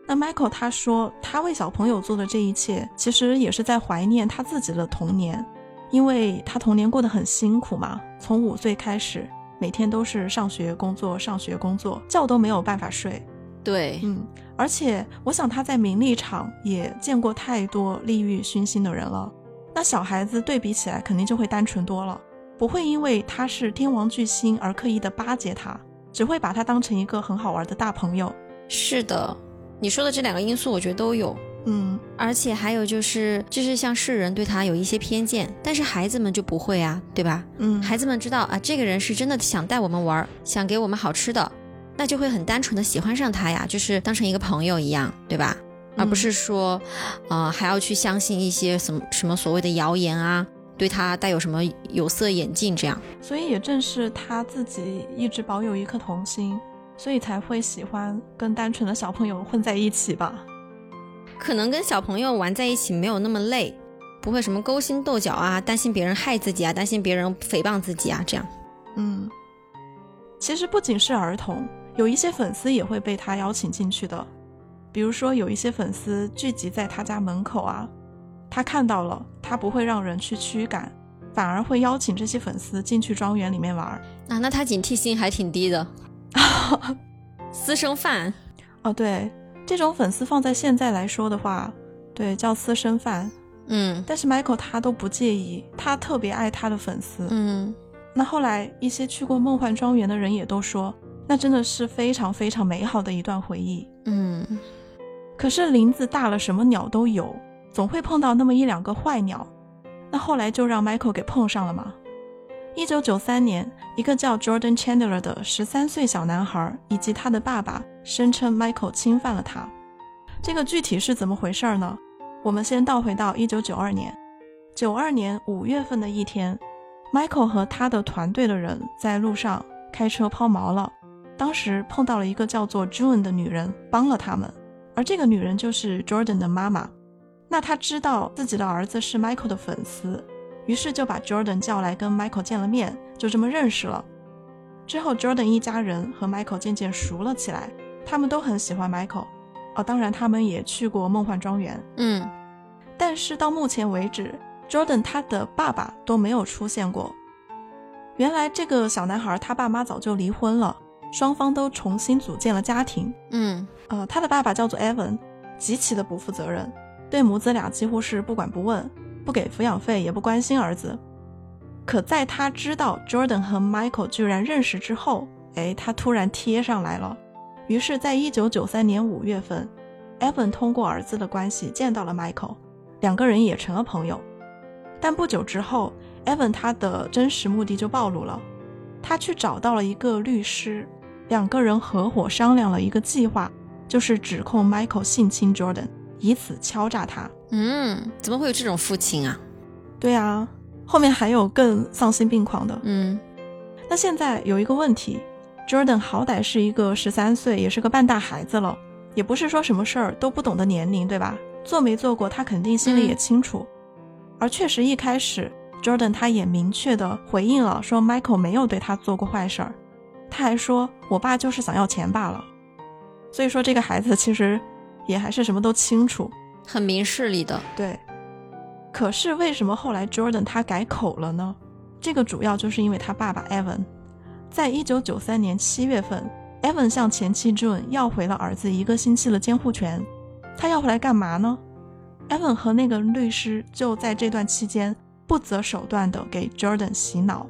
那 Michael 他说，他为小朋友做的这一切，其实也是在怀念他自己的童年，因为他童年过得很辛苦嘛，从五岁开始，每天都是上学工作，上学工作，觉都没有办法睡。对，嗯，而且我想他在名利场也见过太多利欲熏心的人了，那小孩子对比起来肯定就会单纯多了，不会因为他是天王巨星而刻意的巴结他，只会把他当成一个很好玩的大朋友。是的。你说的这两个因素，我觉得都有，嗯，而且还有就是，就是像世人对他有一些偏见，但是孩子们就不会啊，对吧？嗯，孩子们知道啊，这个人是真的想带我们玩，想给我们好吃的，那就会很单纯的喜欢上他呀，就是当成一个朋友一样，对吧？而不是说，呃，还要去相信一些什么什么所谓的谣言啊，对他带有什么有色眼镜这样。所以也正是他自己一直保有一颗童心。所以才会喜欢跟单纯的小朋友混在一起吧？可能跟小朋友玩在一起没有那么累，不会什么勾心斗角啊，担心别人害自己啊，担心别人诽谤自己啊，这样。嗯，其实不仅是儿童，有一些粉丝也会被他邀请进去的。比如说，有一些粉丝聚集在他家门口啊，他看到了，他不会让人去驱赶，反而会邀请这些粉丝进去庄园里面玩。啊，那他警惕性还挺低的。私生饭，哦，对，这种粉丝放在现在来说的话，对，叫私生饭。嗯，但是 Michael 他都不介意，他特别爱他的粉丝。嗯，那后来一些去过梦幻庄园的人也都说，那真的是非常非常美好的一段回忆。嗯，可是林子大了，什么鸟都有，总会碰到那么一两个坏鸟。那后来就让 Michael 给碰上了嘛。一九九三年，一个叫 Jordan Chandler 的十三岁小男孩以及他的爸爸声称 Michael 侵犯了他。这个具体是怎么回事呢？我们先倒回到一九九二年。九二年五月份的一天，Michael 和他的团队的人在路上开车抛锚了，当时碰到了一个叫做 June 的女人，帮了他们。而这个女人就是 Jordan 的妈妈。那她知道自己的儿子是 Michael 的粉丝。于是就把 Jordan 叫来跟 Michael 见了面，就这么认识了。之后，Jordan 一家人和 Michael 渐渐熟了起来，他们都很喜欢 Michael。哦，当然他们也去过梦幻庄园。嗯，但是到目前为止，Jordan 他的爸爸都没有出现过。原来这个小男孩他爸妈早就离婚了，双方都重新组建了家庭。嗯，呃，他的爸爸叫做 Evan，极其的不负责任，对母子俩几乎是不管不问。不给抚养费，也不关心儿子。可在他知道 Jordan 和 Michael 居然认识之后，哎，他突然贴上来了。于是，在一九九三年五月份，Evan 通过儿子的关系见到了 Michael，两个人也成了朋友。但不久之后，Evan 他的真实目的就暴露了。他去找到了一个律师，两个人合伙商量了一个计划，就是指控 Michael 性侵 Jordan，以此敲诈他。嗯，怎么会有这种父亲啊？对啊，后面还有更丧心病狂的。嗯，那现在有一个问题，Jordan 好歹是一个十三岁，也是个半大孩子了，也不是说什么事儿都不懂的年龄，对吧？做没做过，他肯定心里也清楚。而确实一开始，Jordan 他也明确的回应了，说 Michael 没有对他做过坏事儿，他还说我爸就是想要钱罢了。所以说这个孩子其实也还是什么都清楚。很明事理的，对。可是为什么后来 Jordan 他改口了呢？这个主要就是因为他爸爸 Evan，在一九九三年七月份，Evan 向前妻 June 要回了儿子一个星期的监护权。他要回来干嘛呢？Evan 和那个律师就在这段期间不择手段的给 Jordan 洗脑，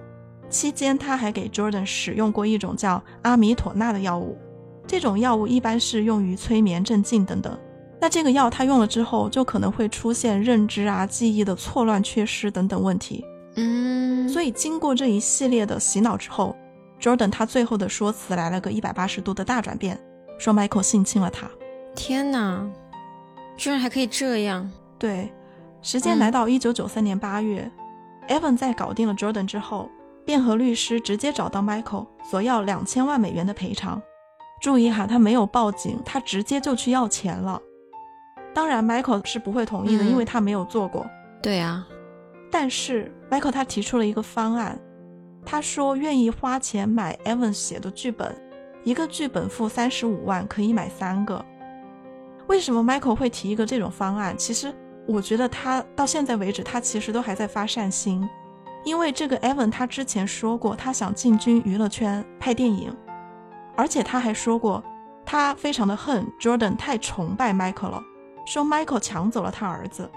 期间他还给 Jordan 使用过一种叫阿米妥钠的药物，这种药物一般是用于催眠、镇静等等。那这个药他用了之后，就可能会出现认知啊、记忆的错乱、缺失等等问题。嗯，所以经过这一系列的洗脑之后 Jordan 他最后的说辞来了个一百八十度的大转变，说 Michael 性侵了他。天哪，居然还可以这样！对，时间来到一九九三年八月、e v a n 在搞定了 Jordan 之后，便和律师直接找到 Michael 索要两千万美元的赔偿。注意哈，他没有报警，他直接就去要钱了。当然，Michael 是不会同意的，因为他没有做过。对啊，但是 Michael 他提出了一个方案，他说愿意花钱买 Evan 写的剧本，一个剧本付三十五万，可以买三个。为什么 Michael 会提一个这种方案？其实我觉得他到现在为止，他其实都还在发善心，因为这个 Evan 他之前说过，他想进军娱乐圈拍电影。而且他还说过，他非常的恨 Jordan 太崇拜 Michael 了，说 Michael 抢走了他儿子，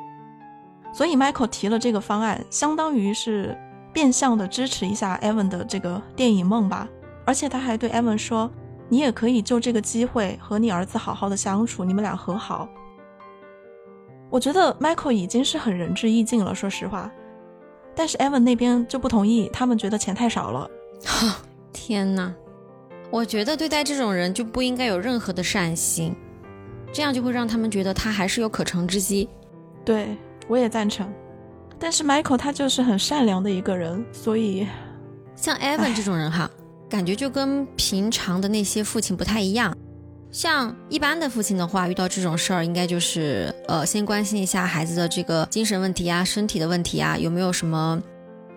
所以 Michael 提了这个方案，相当于是变相的支持一下 Evan 的这个电影梦吧。而且他还对 Evan 说，你也可以就这个机会和你儿子好好的相处，你们俩和好。我觉得 Michael 已经是很仁至义尽了，说实话，但是 Evan 那边就不同意，他们觉得钱太少了。天哪！我觉得对待这种人就不应该有任何的善心，这样就会让他们觉得他还是有可乘之机。对我也赞成，但是 Michael 他就是很善良的一个人，所以像 Evan 这种人哈，感觉就跟平常的那些父亲不太一样。像一般的父亲的话，遇到这种事儿，应该就是呃，先关心一下孩子的这个精神问题啊、身体的问题啊，有没有什么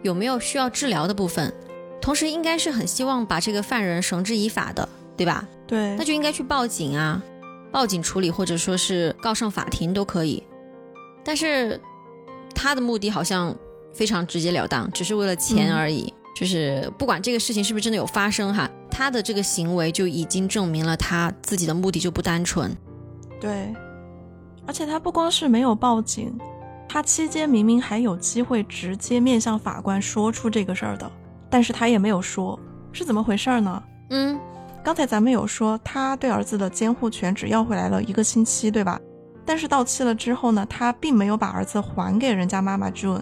有没有需要治疗的部分。同时，应该是很希望把这个犯人绳之以法的，对吧？对，那就应该去报警啊，报警处理，或者说是告上法庭都可以。但是他的目的好像非常直截了当，只是为了钱而已。就是不管这个事情是不是真的有发生哈，他的这个行为就已经证明了他自己的目的就不单纯。对，而且他不光是没有报警，他期间明明还有机会直接面向法官说出这个事儿的。但是他也没有说，是怎么回事呢？嗯，刚才咱们有说他对儿子的监护权只要回来了一个星期，对吧？但是到期了之后呢，他并没有把儿子还给人家妈妈 June，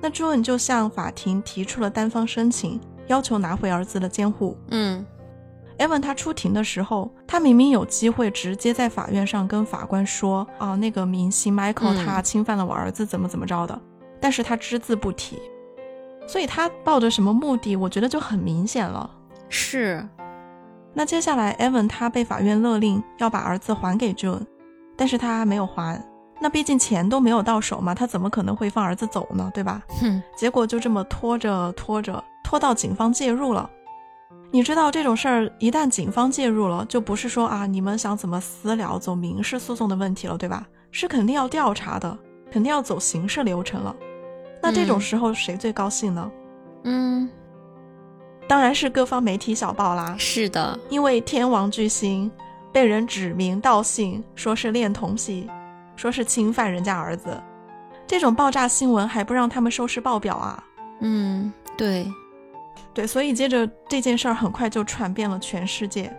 那 June 就向法庭提出了单方申请，要求拿回儿子的监护。嗯，Evan 他出庭的时候，他明明有机会直接在法院上跟法官说啊，那个明星 Michael 他侵犯了我儿子，怎么怎么着的，但是他只字不提。所以他抱着什么目的？我觉得就很明显了。是，那接下来，Evan 他被法院勒令要把儿子还给 June，但是他没有还。那毕竟钱都没有到手嘛，他怎么可能会放儿子走呢？对吧？哼，结果就这么拖着拖着，拖到警方介入了。你知道这种事儿，一旦警方介入了，就不是说啊你们想怎么私了，走民事诉讼的问题了，对吧？是肯定要调查的，肯定要走刑事流程了。那这种时候谁最高兴呢？嗯，当然是各方媒体小报啦。是的，因为天王巨星被人指名道姓说是恋童癖，说是侵犯人家儿子，这种爆炸新闻还不让他们收视报表啊？嗯，对，对，所以接着这件事儿很快就传遍了全世界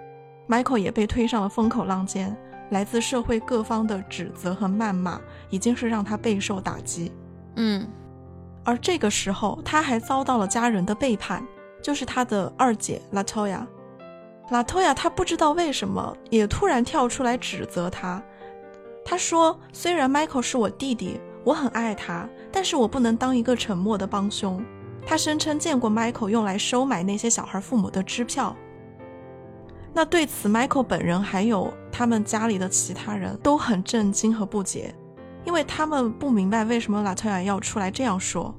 ，Michael 也被推上了风口浪尖，来自社会各方的指责和谩骂已经是让他备受打击。嗯。而这个时候，他还遭到了家人的背叛，就是他的二姐拉托亚。拉托亚她不知道为什么也突然跳出来指责他。他说：“虽然 Michael 是我弟弟，我很爱他，但是我不能当一个沉默的帮凶。”他声称见过 Michael 用来收买那些小孩父母的支票。那对此，Michael 本人还有他们家里的其他人都很震惊和不解。因为他们不明白为什么拉特亚要出来这样说，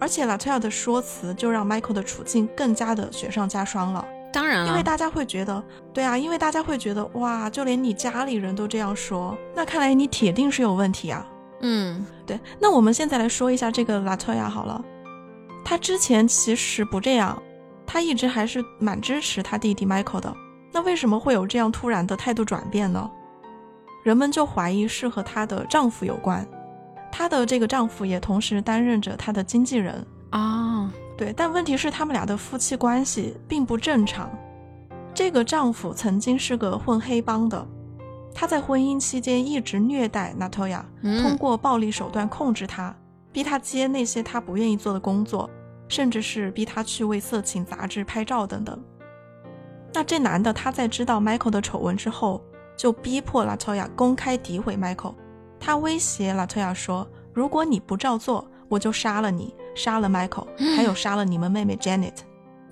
而且拉特亚的说辞就让 Michael 的处境更加的雪上加霜了。当然了，因为大家会觉得，对啊，因为大家会觉得，哇，就连你家里人都这样说，那看来你铁定是有问题啊。嗯，对。那我们现在来说一下这个拉特亚好了，他之前其实不这样，他一直还是蛮支持他弟弟 Michael 的。那为什么会有这样突然的态度转变呢？人们就怀疑是和她的丈夫有关，她的这个丈夫也同时担任着她的经纪人啊。对，但问题是他们俩的夫妻关系并不正常。这个丈夫曾经是个混黑帮的，他在婚姻期间一直虐待娜托亚，通过暴力手段控制她，逼她接那些她不愿意做的工作，甚至是逼她去为色情杂志拍照等等。那这男的他在知道 Michael 的丑闻之后，就逼迫 Latoya 公开诋毁 Michael。他威胁 Latoya 说：“如果你不照做，我就杀了你，杀了 Michael，还有杀了你们妹妹 Janet。”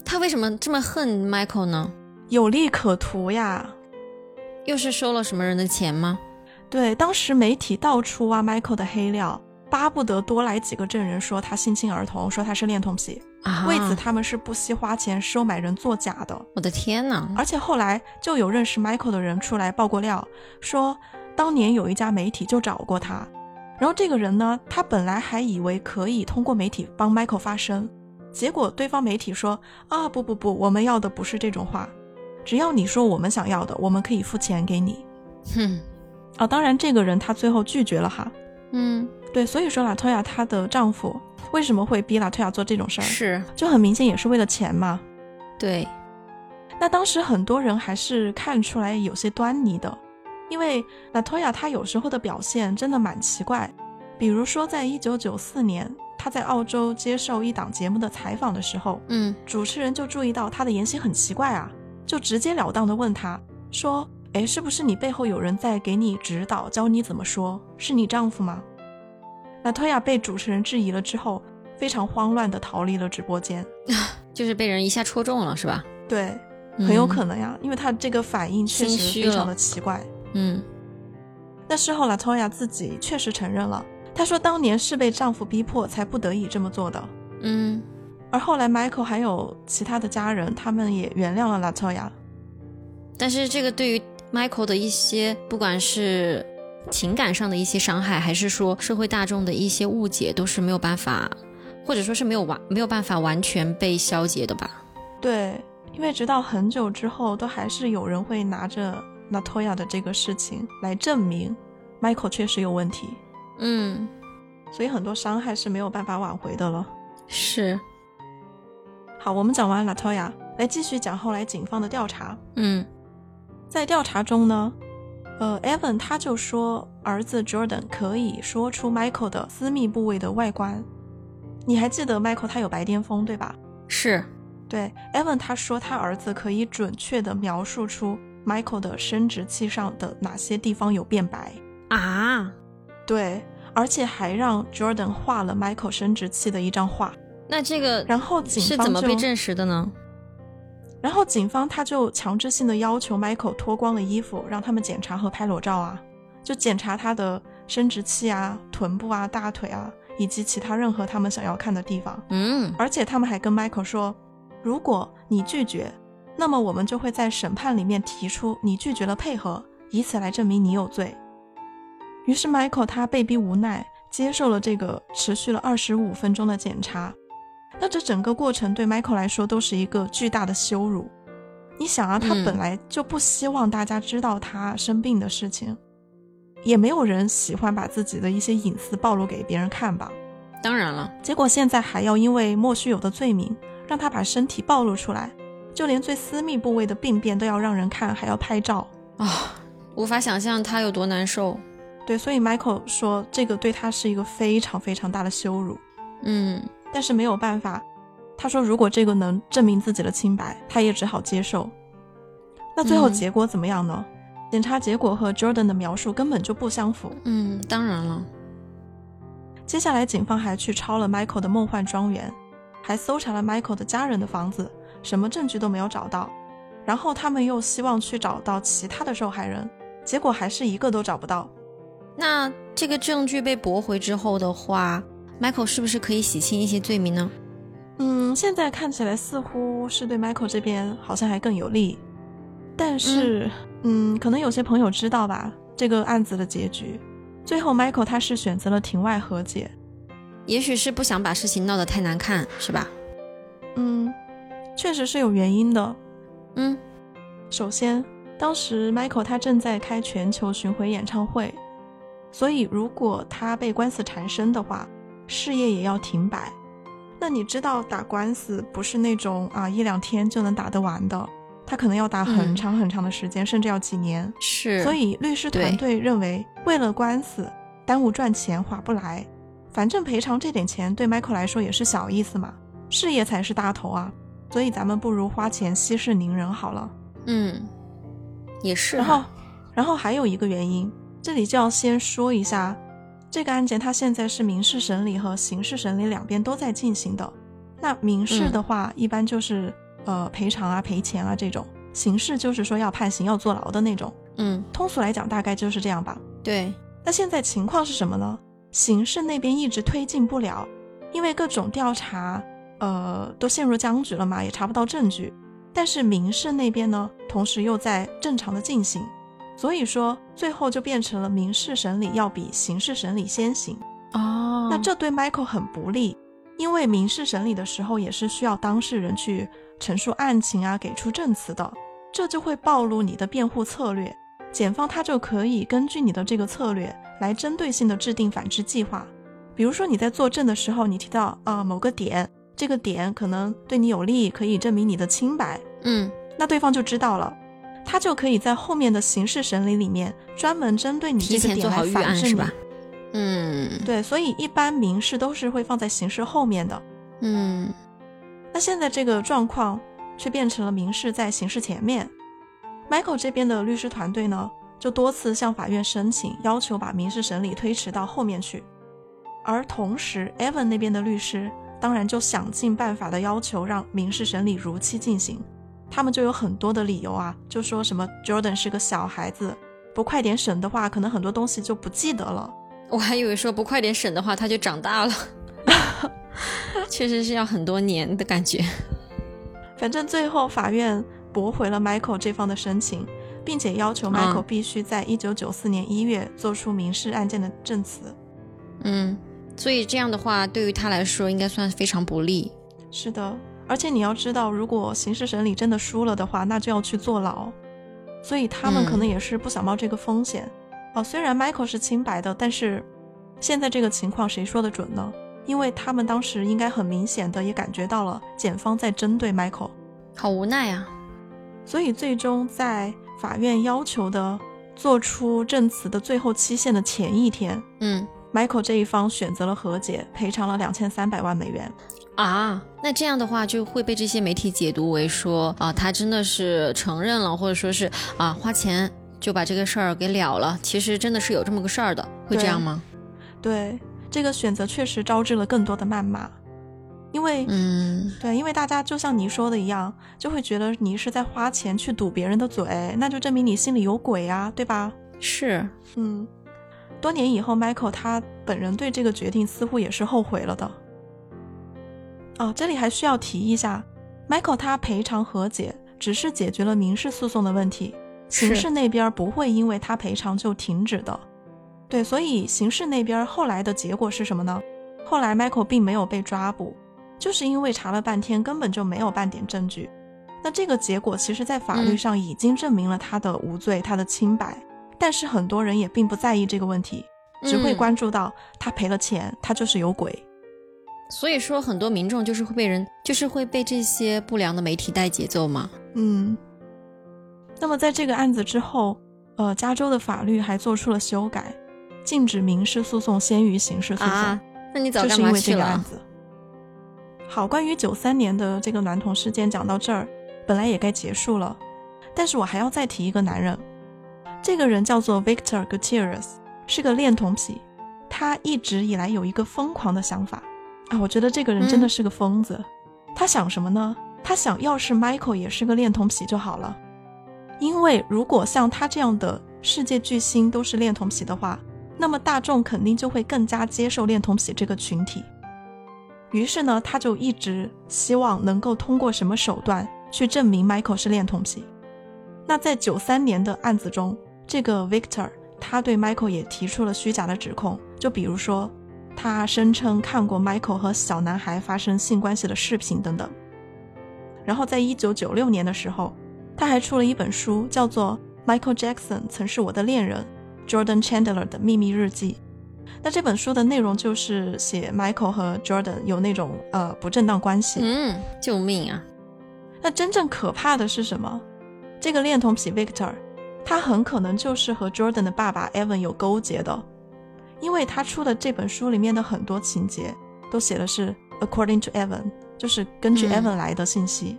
他为什么这么恨 Michael 呢？有利可图呀。又是收了什么人的钱吗？对，当时媒体到处挖 Michael 的黑料，巴不得多来几个证人说他性侵儿童，说他是恋童癖。啊，为此，他们是不惜花钱收买人作假的。我的天哪！而且后来就有认识 Michael 的人出来爆过料，说当年有一家媒体就找过他，然后这个人呢，他本来还以为可以通过媒体帮 Michael 发声，结果对方媒体说啊，不不不，我们要的不是这种话，只要你说我们想要的，我们可以付钱给你。哼，啊，当然这个人他最后拒绝了哈。嗯，对，所以说拉托亚她的丈夫为什么会逼拉托亚做这种事儿，是，就很明显也是为了钱嘛。对，那当时很多人还是看出来有些端倪的，因为娜托娅她有时候的表现真的蛮奇怪。比如说，在一九九四年，她在澳洲接受一档节目的采访的时候，嗯，主持人就注意到她的言行很奇怪啊，就直截了当的问她说。哎，是不是你背后有人在给你指导，教你怎么说？是你丈夫吗？那托亚被主持人质疑了之后，非常慌乱的逃离了直播间，就是被人一下戳中了，是吧？对，很有可能呀，因为他这个反应确实非常的奇怪。嗯，那事后拉托亚自己确实承认了，她说当年是被丈夫逼迫才不得已这么做的。嗯，而后来 Michael 还有其他的家人，他们也原谅了拉托亚。但是这个对于 Michael 的一些，不管是情感上的一些伤害，还是说社会大众的一些误解，都是没有办法，或者说是没有完没有办法完全被消解的吧？对，因为直到很久之后，都还是有人会拿着 Natoya 的这个事情来证明 Michael 确实有问题。嗯，所以很多伤害是没有办法挽回的了。是。好，我们讲完 Natoya，来继续讲后来警方的调查。嗯。在调查中呢，呃，Evan 他就说儿子 Jordan 可以说出 Michael 的私密部位的外观。你还记得 Michael 他有白癜风对吧？是，对。Evan 他说他儿子可以准确的描述出 Michael 的生殖器上的哪些地方有变白啊？对，而且还让 Jordan 画了 Michael 生殖器的一张画。那这个然后警方是怎么被证实的呢？然后警方他就强制性的要求 Michael 脱光了衣服，让他们检查和拍裸照啊，就检查他的生殖器啊、臀部啊、大腿啊，以及其他任何他们想要看的地方。嗯，而且他们还跟 Michael 说，如果你拒绝，那么我们就会在审判里面提出你拒绝了配合，以此来证明你有罪。于是 Michael 他被逼无奈接受了这个持续了二十五分钟的检查。那这整个过程对 Michael 来说都是一个巨大的羞辱。你想啊，他本来就不希望大家知道他生病的事情，也没有人喜欢把自己的一些隐私暴露给别人看吧？当然了，结果现在还要因为莫须有的罪名让他把身体暴露出来，就连最私密部位的病变都要让人看，还要拍照啊！无法想象他有多难受。对，所以 Michael 说这个对他是一个非常非常大的羞辱。嗯。但是没有办法，他说如果这个能证明自己的清白，他也只好接受。那最后结果怎么样呢？检查结果和 Jordan 的描述根本就不相符。嗯，当然了。接下来警方还去抄了 Michael 的梦幻庄园，还搜查了 Michael 的家人的房子，什么证据都没有找到。然后他们又希望去找到其他的受害人，结果还是一个都找不到。那这个证据被驳回之后的话。Michael 是不是可以洗清一些罪名呢？嗯，现在看起来似乎是对 Michael 这边好像还更有利，但是，嗯，可能有些朋友知道吧，这个案子的结局，最后 Michael 他是选择了庭外和解，也许是不想把事情闹得太难看，是吧？嗯，确实是有原因的。嗯，首先，当时 Michael 他正在开全球巡回演唱会，所以如果他被官司缠身的话。事业也要停摆，那你知道打官司不是那种啊一两天就能打得完的，他可能要打很长很长的时间，甚至要几年。是，所以律师团队认为，为了官司耽误赚钱划不来，反正赔偿这点钱对 Michael 来说也是小意思嘛，事业才是大头啊，所以咱们不如花钱息事宁人好了。嗯，也是。然后，然后还有一个原因，这里就要先说一下，这个案件它现在是民事审理和刑事审理两边都在进行的。那民事的话，一般就是呃赔偿啊、赔钱啊这种；刑事就是说要判刑、要坐牢的那种。嗯，通俗来讲，大概就是这样吧。对。那现在情况是什么呢？刑事那边一直推进不了，因为各种调查，呃，都陷入僵局了嘛，也查不到证据。但是民事那边呢，同时又在正常的进行，所以说最后就变成了民事审理要比刑事审理先行。哦，那这对 Michael 很不利，因为民事审理的时候也是需要当事人去陈述案情啊，给出证词的，这就会暴露你的辩护策略。检方他就可以根据你的这个策略来针对性的制定反制计划。比如说你在作证的时候，你提到啊某个点，这个点可能对你有利，可以证明你的清白。嗯，那对方就知道了，他就可以在后面的刑事审理里面专门针对你这个点来反制你。嗯，对，所以一般民事都是会放在刑事后面的。嗯，那现在这个状况却变成了民事在刑事前面。Michael 这边的律师团队呢，就多次向法院申请，要求把民事审理推迟到后面去。而同时，Evan 那边的律师当然就想尽办法的要求让民事审理如期进行。他们就有很多的理由啊，就说什么 Jordan 是个小孩子，不快点审的话，可能很多东西就不记得了。我还以为说不快点审的话，他就长大了。确实是要很多年的感觉。反正最后法院。驳回了 Michael 这方的申请，并且要求 Michael 必须在一九九四年一月做出民事案件的证词。嗯，所以这样的话，对于他来说应该算非常不利。是的，而且你要知道，如果刑事审理真的输了的话，那就要去坐牢。所以他们可能也是不想冒这个风险。哦，虽然 Michael 是清白的，但是现在这个情况谁说的准呢？因为他们当时应该很明显的也感觉到了检方在针对 Michael，好无奈啊。所以，最终在法院要求的做出证词的最后期限的前一天，嗯，Michael 这一方选择了和解，赔偿了两千三百万美元。啊，那这样的话就会被这些媒体解读为说啊，他真的是承认了，或者说是啊，花钱就把这个事儿给了了。其实真的是有这么个事儿的，会这样吗？对，这个选择确实招致了更多的谩骂。因为，嗯，对，因为大家就像你说的一样，就会觉得你是在花钱去堵别人的嘴，那就证明你心里有鬼啊，对吧？是，嗯。多年以后，Michael 他本人对这个决定似乎也是后悔了的。哦，这里还需要提一下，Michael 他赔偿和解只是解决了民事诉讼的问题，刑事那边不会因为他赔偿就停止的。对，所以刑事那边后来的结果是什么呢？后来 Michael 并没有被抓捕。就是因为查了半天，根本就没有半点证据。那这个结果，其实，在法律上已经证明了他的无罪，他的清白。但是很多人也并不在意这个问题，只会关注到他赔了钱，他就是有鬼。所以说，很多民众就是会被人，就是会被这些不良的媒体带节奏嘛。嗯。那么在这个案子之后，呃，加州的法律还做出了修改，禁止民事诉讼先于刑事诉讼。啊，那你早干嘛去了？好，关于九三年的这个娈童事件讲到这儿，本来也该结束了，但是我还要再提一个男人，这个人叫做 Victor Gutierrez，是个恋童癖，他一直以来有一个疯狂的想法啊，我觉得这个人真的是个疯子，他想什么呢？他想要是 Michael 也是个恋童癖就好了，因为如果像他这样的世界巨星都是恋童癖的话，那么大众肯定就会更加接受恋童癖这个群体。于是呢，他就一直希望能够通过什么手段去证明 Michael 是恋童癖。那在九三年的案子中，这个 Victor 他对 Michael 也提出了虚假的指控，就比如说他声称看过 Michael 和小男孩发生性关系的视频等等。然后在一九九六年的时候，他还出了一本书，叫做《Michael Jackson 曾是我的恋人》，Jordan Chandler 的秘密日记。那这本书的内容就是写 Michael 和 Jordan 有那种呃不正当关系。嗯，救命啊！那真正可怕的是什么？这个恋童癖 Victor，他很可能就是和 Jordan 的爸爸 Evan 有勾结的，因为他出的这本书里面的很多情节都写的是 according to Evan，就是根据 Evan 来的信息。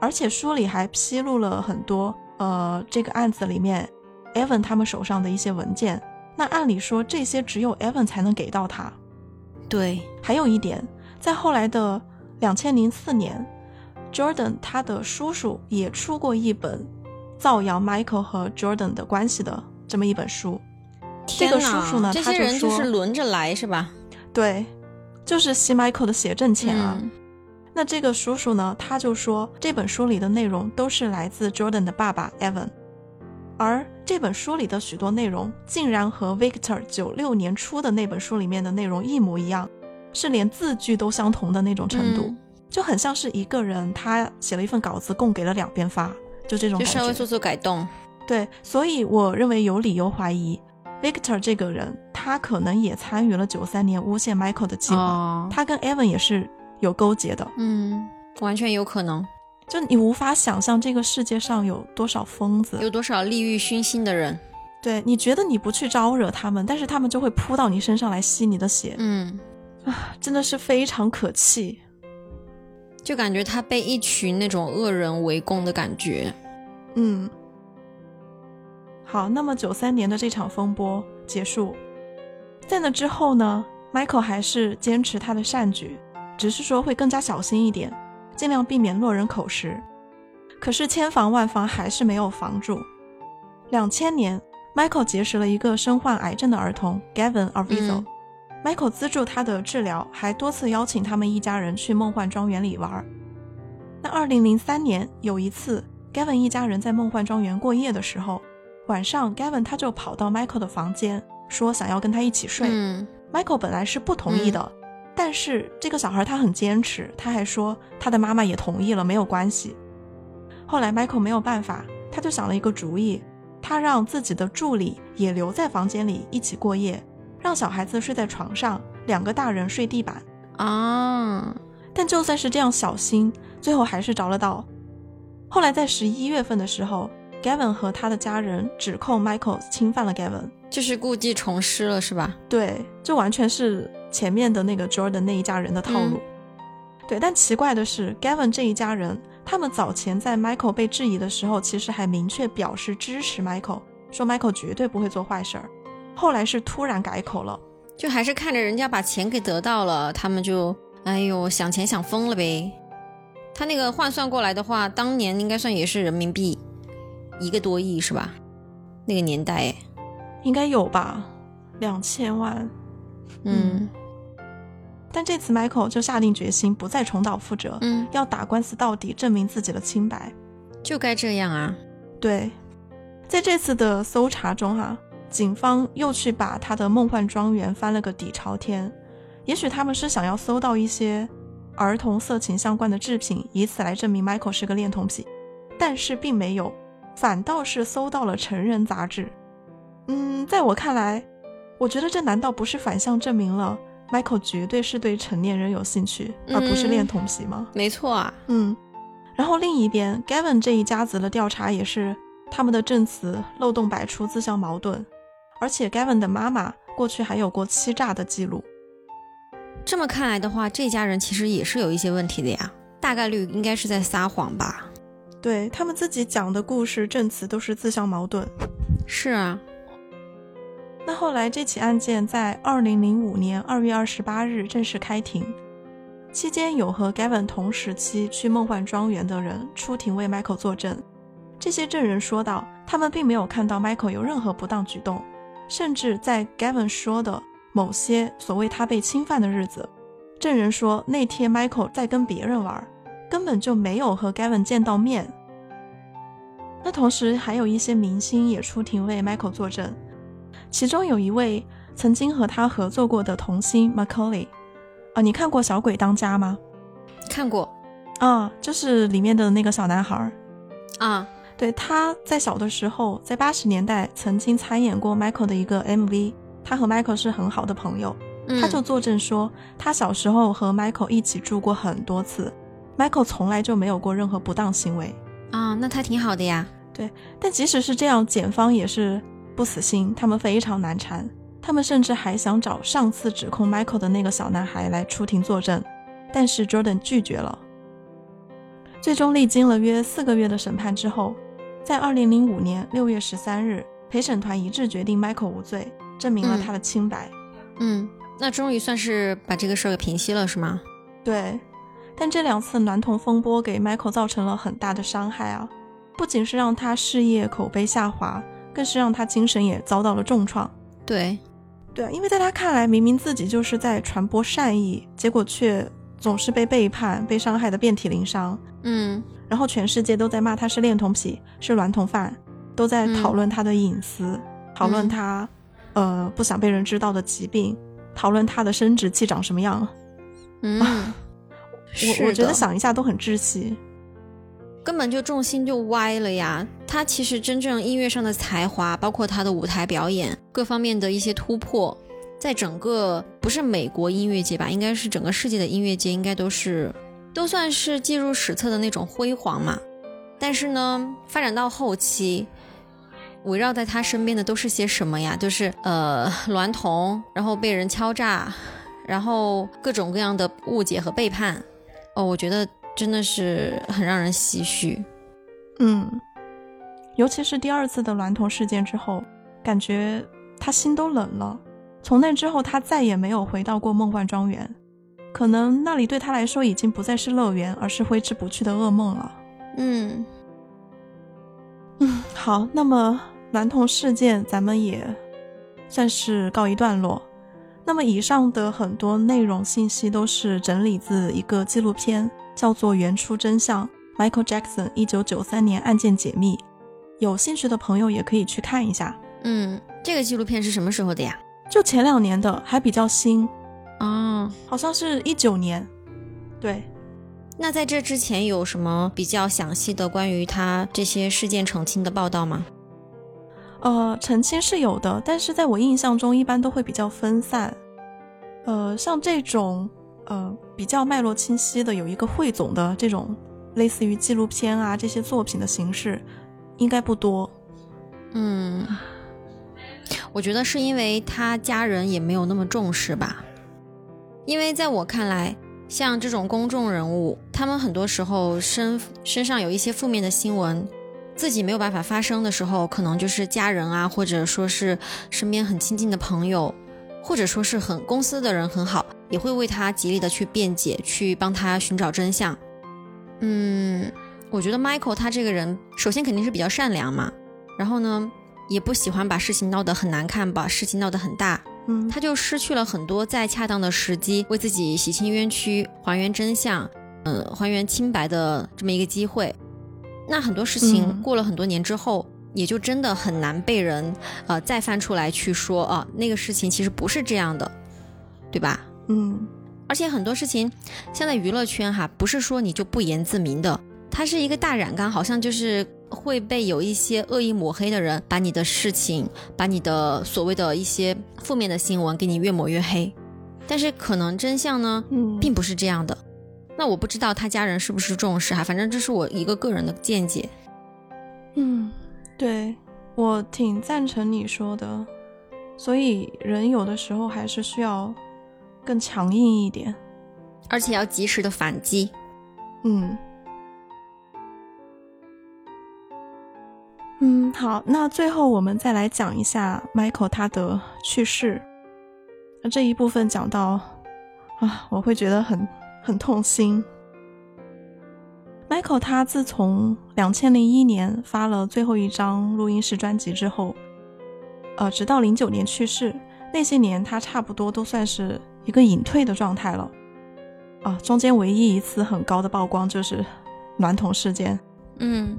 而且书里还披露了很多，呃，这个案子里面，Evan 他们手上的一些文件。那按理说，这些只有 Evan 才能给到他。对，还有一点，在后来的两千零四年，Jordan 他的叔叔也出过一本造谣 Michael 和 Jordan 的关系的这么一本书。这个叔叔呢，这些人就是轮着来是吧？对，就是吸 Michael 的血挣钱啊。那这个叔叔呢，他就说这本书里的内容都是来自 Jordan 的爸爸 Evan，而这本书里的许多内容竟然和 Victor 九六年初的那本书里面的内容一模一样，是连字句都相同的那种程度，就很像是一个人他写了一份稿子供给了两边发，就这种就稍微做做改动。对，所以我认为有理由怀疑 Victor 这个人，他可能也参与了九三年诬陷 Michael 的计划，他跟 Evan 也是。有勾结的，嗯，完全有可能。就你无法想象这个世界上有多少疯子，有多少利欲熏心的人。对你觉得你不去招惹他们，但是他们就会扑到你身上来吸你的血。嗯，啊，真的是非常可气。就感觉他被一群那种恶人围攻的感觉。嗯，好，那么九三年的这场风波结束，在那之后呢，Michael 还是坚持他的善举。只是说会更加小心一点，尽量避免落人口实。可是千防万防还是没有防住。两千年，Michael 结识了一个身患癌症的儿童 Gavin Arvizo。Michael 资助他的治疗，还多次邀请他们一家人去梦幻庄园里玩。那二零零三年有一次，Gavin 一家人在梦幻庄园过夜的时候，晚上 Gavin 他就跑到 Michael 的房间，说想要跟他一起睡。Michael 本来是不同意的。但是这个小孩他很坚持，他还说他的妈妈也同意了，没有关系。后来 Michael 没有办法，他就想了一个主意，他让自己的助理也留在房间里一起过夜，让小孩子睡在床上，两个大人睡地板啊。但就算是这样小心，最后还是着了道。后来在十一月份的时候，Gavin 和他的家人指控 Michael 侵犯了 Gavin，就是故技重施了，是吧？对，这完全是。前面的那个 Jordan 那一家人的套路，对，但奇怪的是，Gavin 这一家人，他们早前在 Michael 被质疑的时候，其实还明确表示支持 Michael，说 Michael 绝对不会做坏事儿。后来是突然改口了，就还是看着人家把钱给得到了，他们就哎呦想钱想疯了呗。他那个换算过来的话，当年应该算也是人民币一个多亿是吧？那个年代，应该有吧，两千万，嗯。但这次，Michael 就下定决心不再重蹈覆辙，嗯，要打官司到底，证明自己的清白。就该这样啊！对，在这次的搜查中，哈，警方又去把他的梦幻庄园翻了个底朝天。也许他们是想要搜到一些儿童色情相关的制品，以此来证明 Michael 是个恋童癖，但是并没有，反倒是搜到了成人杂志。嗯，在我看来，我觉得这难道不是反向证明了？Michael 绝对是对成年人有兴趣，而不是恋童癖吗？没错啊，嗯。然后另一边，Gavin 这一家子的调查也是他们的证词漏洞百出，自相矛盾。而且 Gavin 的妈妈过去还有过欺诈的记录。这么看来的话，这家人其实也是有一些问题的呀，大概率应该是在撒谎吧？对他们自己讲的故事证词都是自相矛盾。是啊。那后来这起案件在二零零五年二月二十八日正式开庭，期间有和 Gavin 同时期去梦幻庄园的人出庭为 Michael 作证。这些证人说道，他们并没有看到 Michael 有任何不当举动，甚至在 Gavin 说的某些所谓他被侵犯的日子，证人说那天 Michael 在跟别人玩，根本就没有和 Gavin 见到面。那同时还有一些明星也出庭为 Michael 作证。其中有一位曾经和他合作过的童星 Macaulay，啊，你看过《小鬼当家》吗？看过，啊，就是里面的那个小男孩，啊，对，他在小的时候，在八十年代曾经参演过 Michael 的一个 MV，他和 Michael 是很好的朋友，他就作证说，他小时候和 Michael 一起住过很多次，Michael 从来就没有过任何不当行为，啊，那他挺好的呀，对，但即使是这样，检方也是。不死心，他们非常难缠，他们甚至还想找上次指控 Michael 的那个小男孩来出庭作证，但是 Jordan 拒绝了。最终历经了约四个月的审判之后，在二零零五年六月十三日，陪审团一致决定 Michael 无罪，证明了他的清白。嗯，那终于算是把这个事儿给平息了，是吗？对。但这两次娈童风波给 Michael 造成了很大的伤害啊，不仅是让他事业口碑下滑，更是让他精神也遭到了重创。对，对，因为在他看来，明明自己就是在传播善意，结果却总是被背叛、被伤害的遍体鳞伤。嗯，然后全世界都在骂他是恋童癖，是娈童犯，都在讨论他的隐私，讨论他，呃，不想被人知道的疾病，讨论他的生殖器长什么样。嗯。我我觉得想一下都很窒息，根本就重心就歪了呀。他其实真正音乐上的才华，包括他的舞台表演各方面的一些突破，在整个不是美国音乐界吧，应该是整个世界的音乐界，应该都是都算是记入史册的那种辉煌嘛。但是呢，发展到后期，围绕在他身边的都是些什么呀？就是呃，娈童，然后被人敲诈，然后各种各样的误解和背叛。哦，我觉得真的是很让人唏嘘，嗯，尤其是第二次的娈童事件之后，感觉他心都冷了。从那之后，他再也没有回到过梦幻庄园，可能那里对他来说已经不再是乐园，而是挥之不去的噩梦了。嗯，嗯，好，那么娈童事件咱们也算是告一段落。那么以上的很多内容信息都是整理自一个纪录片，叫做《原初真相：Michael Jackson 一九九三年案件解密》。有兴趣的朋友也可以去看一下。嗯，这个纪录片是什么时候的呀？就前两年的，还比较新。哦，好像是一九年。对。那在这之前有什么比较详细的关于他这些事件澄清的报道吗？呃，澄清是有的，但是在我印象中，一般都会比较分散。呃，像这种呃比较脉络清晰的，有一个汇总的这种类似于纪录片啊这些作品的形式，应该不多。嗯，我觉得是因为他家人也没有那么重视吧。因为在我看来，像这种公众人物，他们很多时候身身上有一些负面的新闻。自己没有办法发声的时候，可能就是家人啊，或者说是身边很亲近的朋友，或者说是很公司的人很好，也会为他极力的去辩解，去帮他寻找真相。嗯，我觉得 Michael 他这个人，首先肯定是比较善良嘛，然后呢，也不喜欢把事情闹得很难看，把事情闹得很大。嗯，他就失去了很多在恰当的时机为自己洗清冤屈、还原真相、嗯，还原清白的这么一个机会。那很多事情过了很多年之后，也就真的很难被人呃再翻出来去说啊，那个事情其实不是这样的，对吧？嗯，而且很多事情，现在娱乐圈哈，不是说你就不言自明的，它是一个大染缸，好像就是会被有一些恶意抹黑的人，把你的事情，把你的所谓的一些负面的新闻给你越抹越黑，但是可能真相呢，并不是这样的。那我不知道他家人是不是重视哈，反正这是我一个个人的见解。嗯，对我挺赞成你说的，所以人有的时候还是需要更强硬一点，而且要及时的反击。嗯嗯，好，那最后我们再来讲一下 Michael 他的去世。那这一部分讲到啊，我会觉得很。很痛心。Michael 他自从两千零一年发了最后一张录音室专辑之后，呃，直到零九年去世，那些年他差不多都算是一个隐退的状态了。啊，中间唯一一次很高的曝光就是娈童事件。嗯，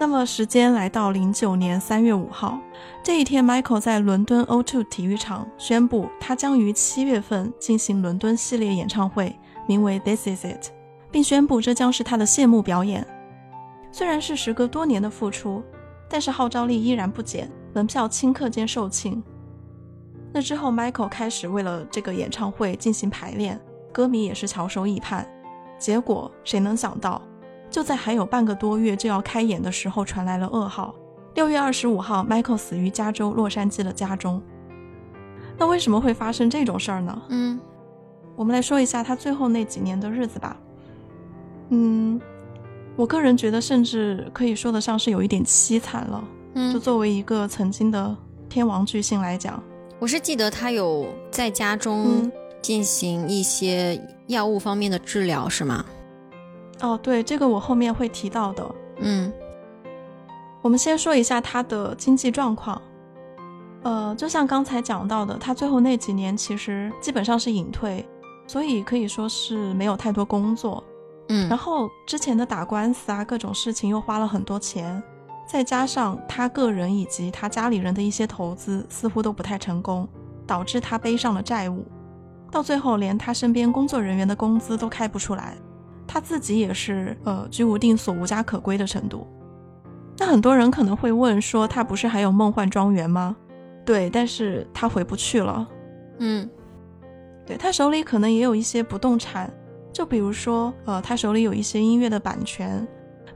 那么时间来到零九年三月五号这一天，Michael 在伦敦 O2 体育场宣布，他将于七月份进行伦敦系列演唱会。名为《This Is It》，并宣布这将是他的谢幕表演。虽然是时隔多年的复出，但是号召力依然不减，门票顷刻间售罄。那之后，Michael 开始为了这个演唱会进行排练，歌迷也是翘首以盼。结果谁能想到，就在还有半个多月就要开演的时候，传来了噩耗：六月二十五号，Michael 死于加州洛杉矶的家中。那为什么会发生这种事儿呢？嗯。我们来说一下他最后那几年的日子吧。嗯，我个人觉得，甚至可以说得上是有一点凄惨了。嗯就作为一个曾经的天王巨星来讲，我是记得他有在家中嗯，进行一些药物方面的治疗，是吗？哦，对，这个我后面会提到的。嗯我们先说一下他的经济状况。呃，就像刚才讲到的，他最后那几年其实基本上是隐退，所以可以说是没有太多工作。嗯，然后之前的打官司啊，各种事情又花了很多钱，再加上他个人以及他家里人的一些投资似乎都不太成功，导致他背上了债务，到最后连他身边工作人员的工资都开不出来，他自己也是呃居无定所、无家可归的程度。那很多人可能会问说，他不是还有梦幻庄园吗？对，但是他回不去了。嗯对他手里可能也有一些不动产，就比如说，呃，他手里有一些音乐的版权，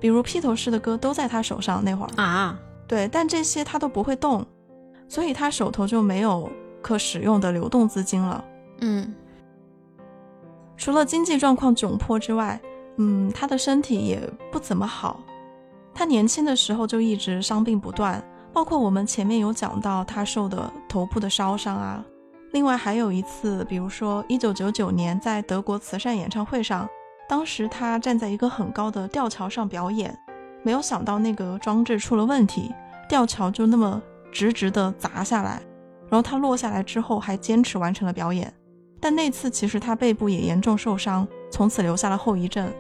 比如披头士的歌都在他手上那会儿。啊，对，但这些他都不会动，所以他手头就没有可使用的流动资金了。嗯除了经济状况窘迫之外，嗯，他的身体也不怎么好。他年轻的时候就一直伤病不断，包括我们前面有讲到他受的头部的烧伤啊。另外还有一次，比如说1999年在德国慈善演唱会上，当时他站在一个很高的吊桥上表演，没有想到那个装置出了问题，吊桥就那么直直的砸下来，然后他落下来之后还坚持完成了表演。但那次其实他背部也严重受伤，从此留下了后遗症。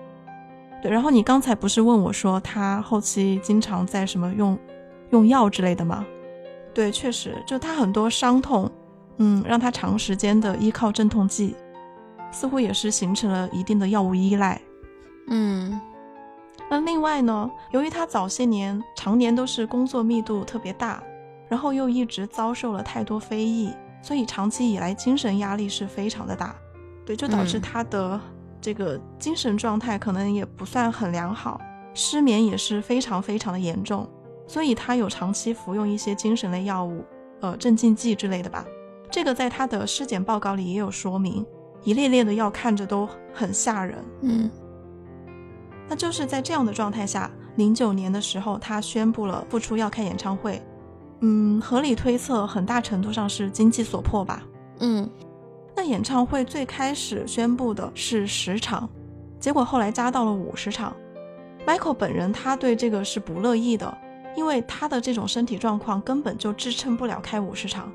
对，然后你刚才不是问我说他后期经常在什么用用药之类的吗？对，确实，就他很多伤痛，嗯，让他长时间的依靠镇痛剂，似乎也是形成了一定的药物依赖。嗯那另外呢，由于他早些年常年都是工作密度特别大，然后又一直遭受了太多非议，所以长期以来精神压力是非常的大，对，就导致嗯他的这个精神状态可能也不算很良好，失眠也是非常非常的严重，所以他有长期服用一些精神类药物，呃，镇静剂之类的吧。这个在他的尸检报告里也有说明，一列列的药看着都很吓人。嗯那就是在这样的状态下，零九年的时候，他宣布了复出要开演唱会。嗯，合理推测，很大程度上是经济所迫吧。嗯那演唱会最开始宣布的是十场，结果后来加到了五十场。Michael 本人他对这个是不乐意的，因为他的这种身体状况根本就支撑不了开五十场。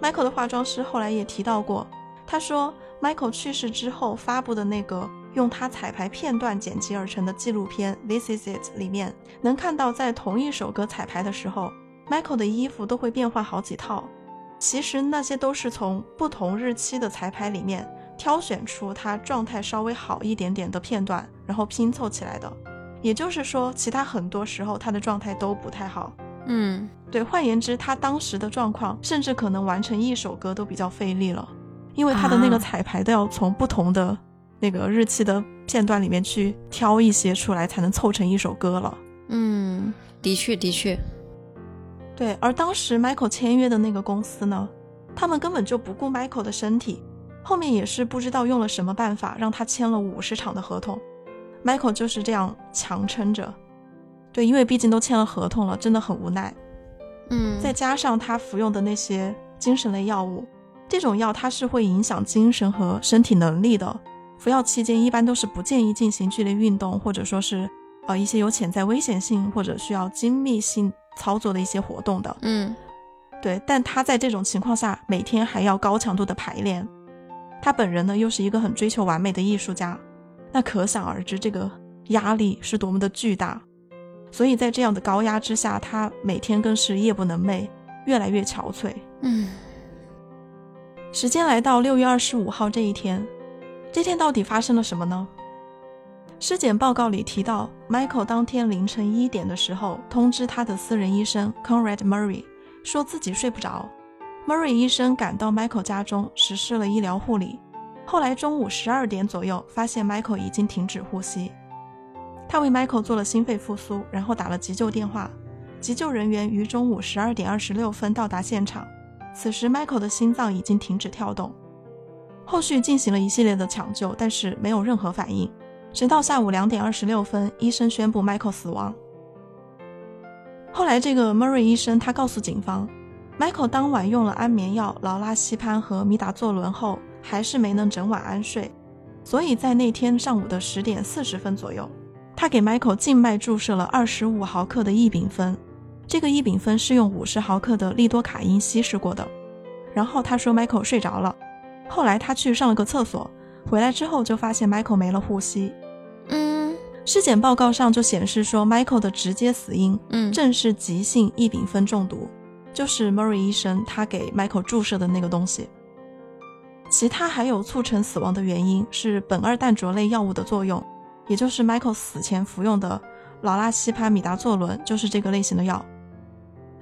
Michael 的化妆师后来也提到过，他说 Michael 去世之后发布的那个用他彩排片段剪辑而成的纪录片《This Is It》里面，能看到在同一首歌彩排的时候，Michael 的衣服都会变换好几套。其实那些都是从不同日期的彩排里面挑选出他状态稍微好一点点的片段，然后拼凑起来的。也就是说，其他很多时候他的状态都不太好。嗯对，换言之，他当时的状况甚至可能完成一首歌都比较费力了，因为他的那个啊彩排都要从不同的那个日期的片段里面去挑一些出来，才能凑成一首歌了。嗯，的确的确，对，而当时 Michael 签约的那个公司呢，他们根本就不顾 Michael 的身体，后面也是不知道用了什么办法让他签了五十场的合同。Michael 就是这样强撑着，对，因为毕竟都签了合同了，真的很无奈。嗯再加上他服用的那些精神类药物，这种药它是会影响精神和身体能力的。服药期间一般都是不建议进行剧烈运动，或者说是呃一些有潜在危险性或者需要精密性操作的一些活动的。嗯对，但他在这种情况下每天还要高强度的排练，他本人呢又是一个很追求完美的艺术家，那可想而知这个压力是多么的巨大。所以在这样的高压之下，他每天更是夜不能寐，越来越憔悴。嗯时间来到六月二十五号这一天，这天到底发生了什么呢？尸检报告里提到，Michael 当天凌晨一点的时候通知他的私人医生 Conrad Murray，说自己睡不着。Murray 医生赶到 Michael 家中实施了医疗护理。后来中午十二点左右，发现 Michael 已经停止呼吸。他为 Michael 做了心肺复苏，然后打了急救电话。急救人员于中午十二点二十六分到达现场。此时，Michael 的心脏已经停止跳动。后续进行了一系列的抢救，但是没有任何反应。直到下午两点二十六分，医生宣布 Michael 死亡。后来，这个 Murray 医生他告诉警方，Michael 当晚用了安眠药劳拉西潘和米达唑仑后，还是没能整晚安睡，所以在那天上午的十点四十分左右，他给 Michael 静脉注射了二十五毫克的异丙酚。这个异丙酚是用五十毫克的利多卡因稀释过的。然后他说 Michael 睡着了，后来他去上了个厕所，回来之后就发现 Michael 没了呼吸。嗯尸检报告上就显示说，Michael 的直接死因嗯，正是急性异丙酚中毒，就是 Murray 医生他给 Michael 注射的那个东西。其他还有促成死亡的原因是苯二氮卓类药物的作用，也就是 Michael 死前服用的劳拉西潘米达唑仑，就是这个类型的药。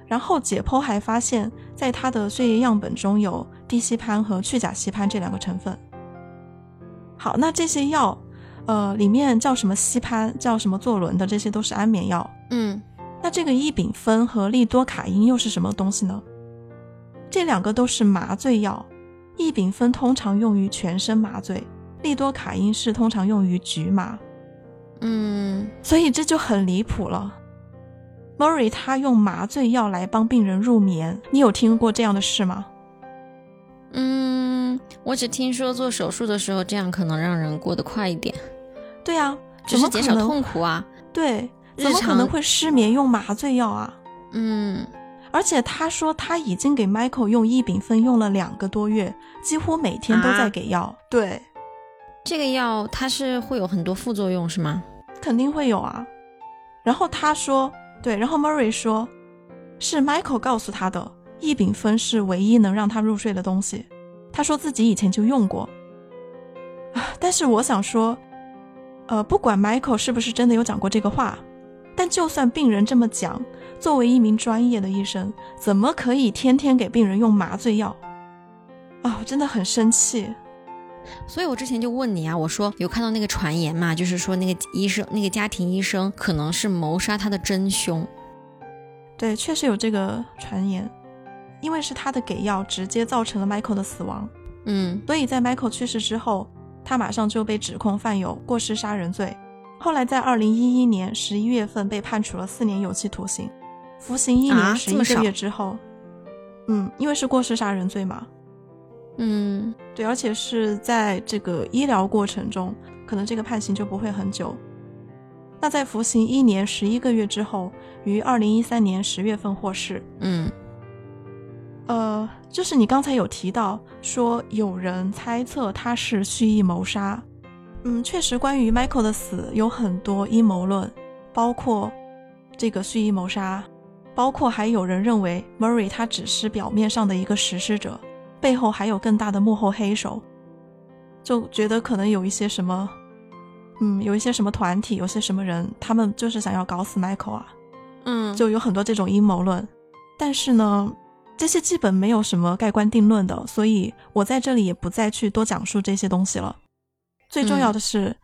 然后解剖还发现，在他的血液样本中有地西泮和去甲西泮这两个成分。好，那这些药，呃，里面叫什么西潘，叫什么唑仑的，这些都是安眠药。嗯那这个异丙酚和利多卡因又是什么东西呢？这两个都是麻醉药，异丙酚通常用于全身麻醉，利多卡因是通常用于局麻，嗯所以这就很离谱了。Murray 他用麻醉药来帮病人入眠，你有听过这样的事吗？嗯，我只听说做手术的时候这样可能让人过得快一点，对啊，只是减少怎么可能痛苦啊。对，怎么可能会失眠用麻醉药啊？嗯而且他说他已经给 Michael 用异丙酚用了两个多月，几乎每天都在啊给药。对，这个药它是会有很多副作用是吗？肯定会有啊。然后他说，对，然后 Murray 说，是 Michael 告诉他的，异丙酚是唯一能让他入睡的东西。他说自己以前就用过。啊，但是我想说，呃，不管 Michael 是不是真的有讲过这个话，但就算病人这么讲，作为一名专业的医生，怎么可以天天给病人用麻醉药？啊，我真的很生气。所以我之前就问你啊，我说有看到那个传言嘛，就是说那个医生，那个家庭医生可能是谋杀他的真凶。对，确实有这个传言，因为是他的给药直接造成了 Michael 的死亡，嗯所以在 Michael 去世之后，他马上就被指控犯有过失杀人罪。后来在二零一一年十一月份被判处了四年有期徒刑，服刑一啊年十一个月之后，嗯，因为是过失杀人罪嘛，嗯对，而且是在这个医疗过程中，可能这个判刑就不会很久。那在服刑一年十一个月之后，于二零一三年十月份获释。嗯呃，就是你刚才有提到说有人猜测他是蓄意谋杀，嗯，确实，关于 Michael 的死有很多阴谋论，包括这个蓄意谋杀，包括还有人认为 Murray 他只是表面上的一个实施者，背后还有更大的幕后黑手，就觉得可能有一些什么，嗯，有一些什么团体，有些什么人，他们就是想要搞死 Michael 啊，嗯，就有很多这种阴谋论，但是呢，这些基本没有什么盖棺定论的，所以我在这里也不再去多讲述这些东西了。最重要的是、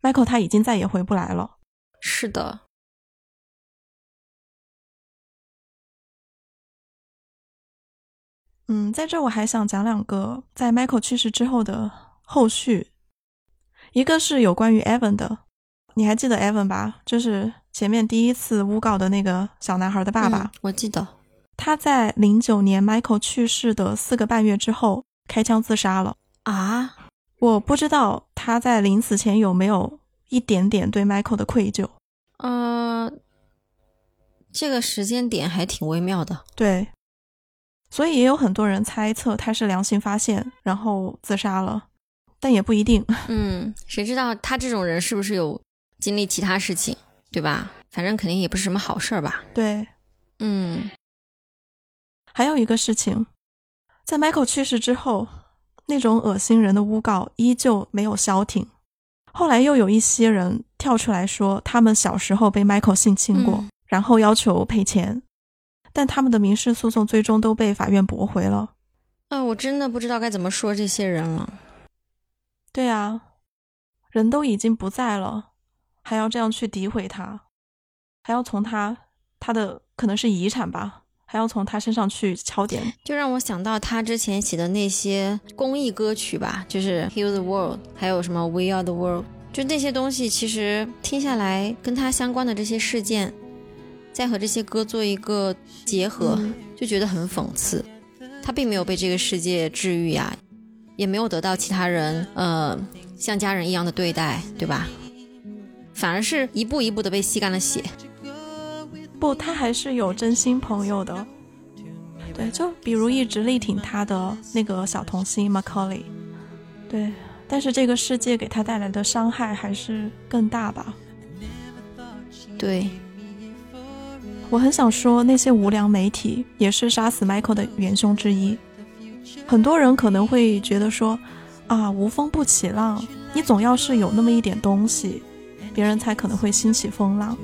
m i c h a e l 他已经再也回不来了。是的。嗯，在这我还想讲两个在 Michael 去世之后的后续，一个是有关于 Evan 的，你还记得 Evan 吧？就是前面第一次诬告的那个小男孩的爸爸。嗯我记得。他在零九年 Michael 去世的四个半月之后开枪自杀了。啊，我不知道他在临死前有没有一点点对 Michael 的愧疚。呃，这个时间点还挺微妙的。对，所以也有很多人猜测他是良心发现，然后自杀了，但也不一定。嗯，谁知道他这种人是不是有经历其他事情，对吧？反正肯定也不是什么好事儿吧。对，嗯还有一个事情，在 Michael 去世之后，那种恶心人的诬告依旧没有消停。后来又有一些人跳出来说，他们小时候被 Michael 性侵过，嗯然后要求赔钱，但他们的民事诉讼最终都被法院驳回了。嗯、我真的不知道该怎么说这些人了。对啊，人都已经不在了，还要这样去诋毁他，还要从他他的可能是遗产吧，还要从他身上去敲点。就让我想到他之前写的那些公益歌曲吧，就是《Heal the World》，还有什么《We Are the World》，就那些东西，其实听下来跟他相关的这些事件，再和这些歌做一个结合，嗯就觉得很讽刺。他并没有被这个世界治愈呀，也没有得到其他人呃像家人一样的对待，对吧？反而是一步一步的被吸干了血。不，他还是有真心朋友的。对，就比如一直力挺他的那个小童星 Macaulay。对，但是这个世界给他带来的伤害还是更大吧。对，我很想说，那些无良媒体也是杀死 Michael 的元凶之一。很多人可能会觉得说，啊，无风不起浪，你总要是有那么一点东西，别人才可能会兴起风浪。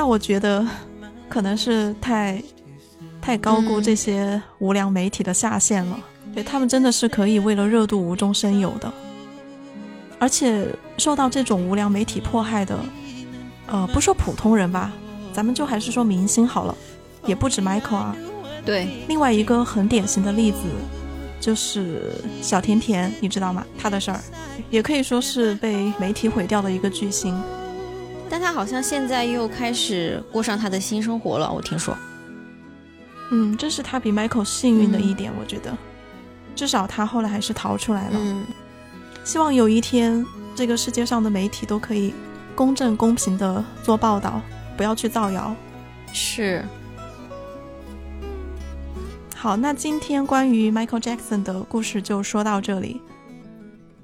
那我觉得，可能是太太高估这些无良媒体的下限了。对他们真的是可以为了热度无中生有的，而且受到这种无良媒体迫害的，呃，不说普通人吧，咱们就还是说明星好了，也不止 Michael 啊。对，另外一个很典型的例子就是小甜甜，你知道吗？她的事儿，也可以说是被媒体毁掉的一个巨星。但他好像现在又开始过上他的新生活了，我听说。嗯，这是他比 Michael 幸运的一点，我觉得，至少他后来还是逃出来了。嗯，希望有一天，这个世界上的媒体都可以公正公平的做报道，不要去造谣。是。好，那今天关于 Michael Jackson 的故事就说到这里。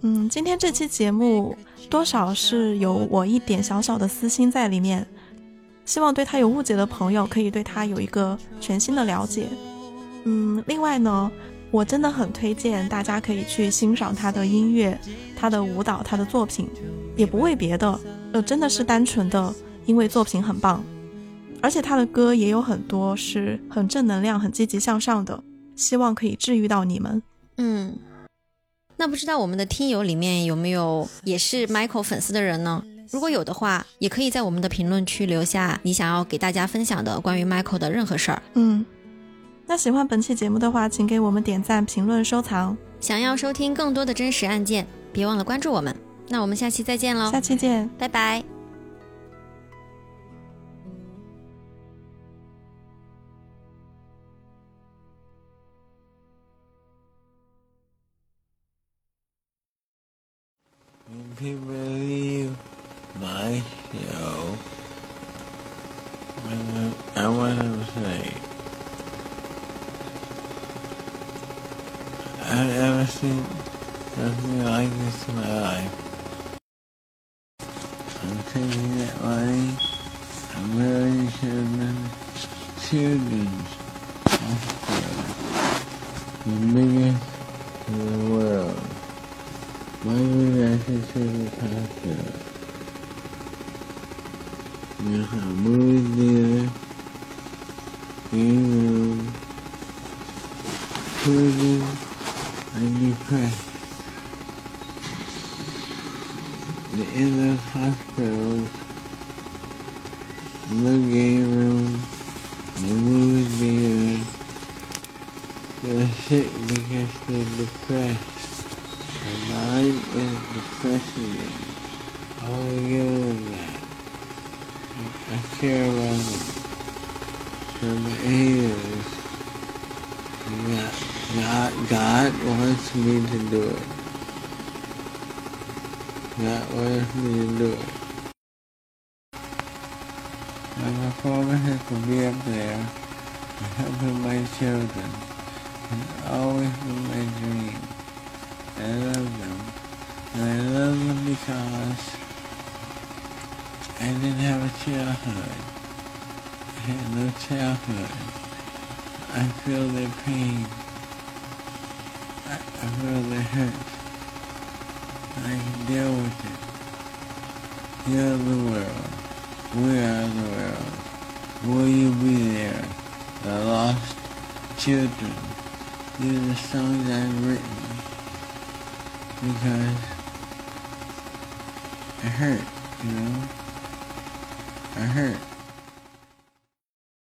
嗯，今天这期节目多少是有我一点小小的私心在里面，希望对他有误解的朋友可以对他有一个全新的了解。嗯，另外呢，我真的很推荐大家可以去欣赏他的音乐、他的舞蹈、他的作品，也不为别的，呃，真的是单纯的因为作品很棒。而且他的歌也有很多是很正能量、很积极向上的，希望可以治愈到你们。嗯，那不知道我们的听友里面有没有也是 Michael 粉丝的人呢？如果有的话，也可以在我们的评论区留下你想要给大家分享的关于 Michael 的任何事儿。嗯，那喜欢本期节目的话，请给我们点赞、评论、收藏。想要收听更多的真实案件，别忘了关注我们。那我们下期再见喽，下期见。拜拜。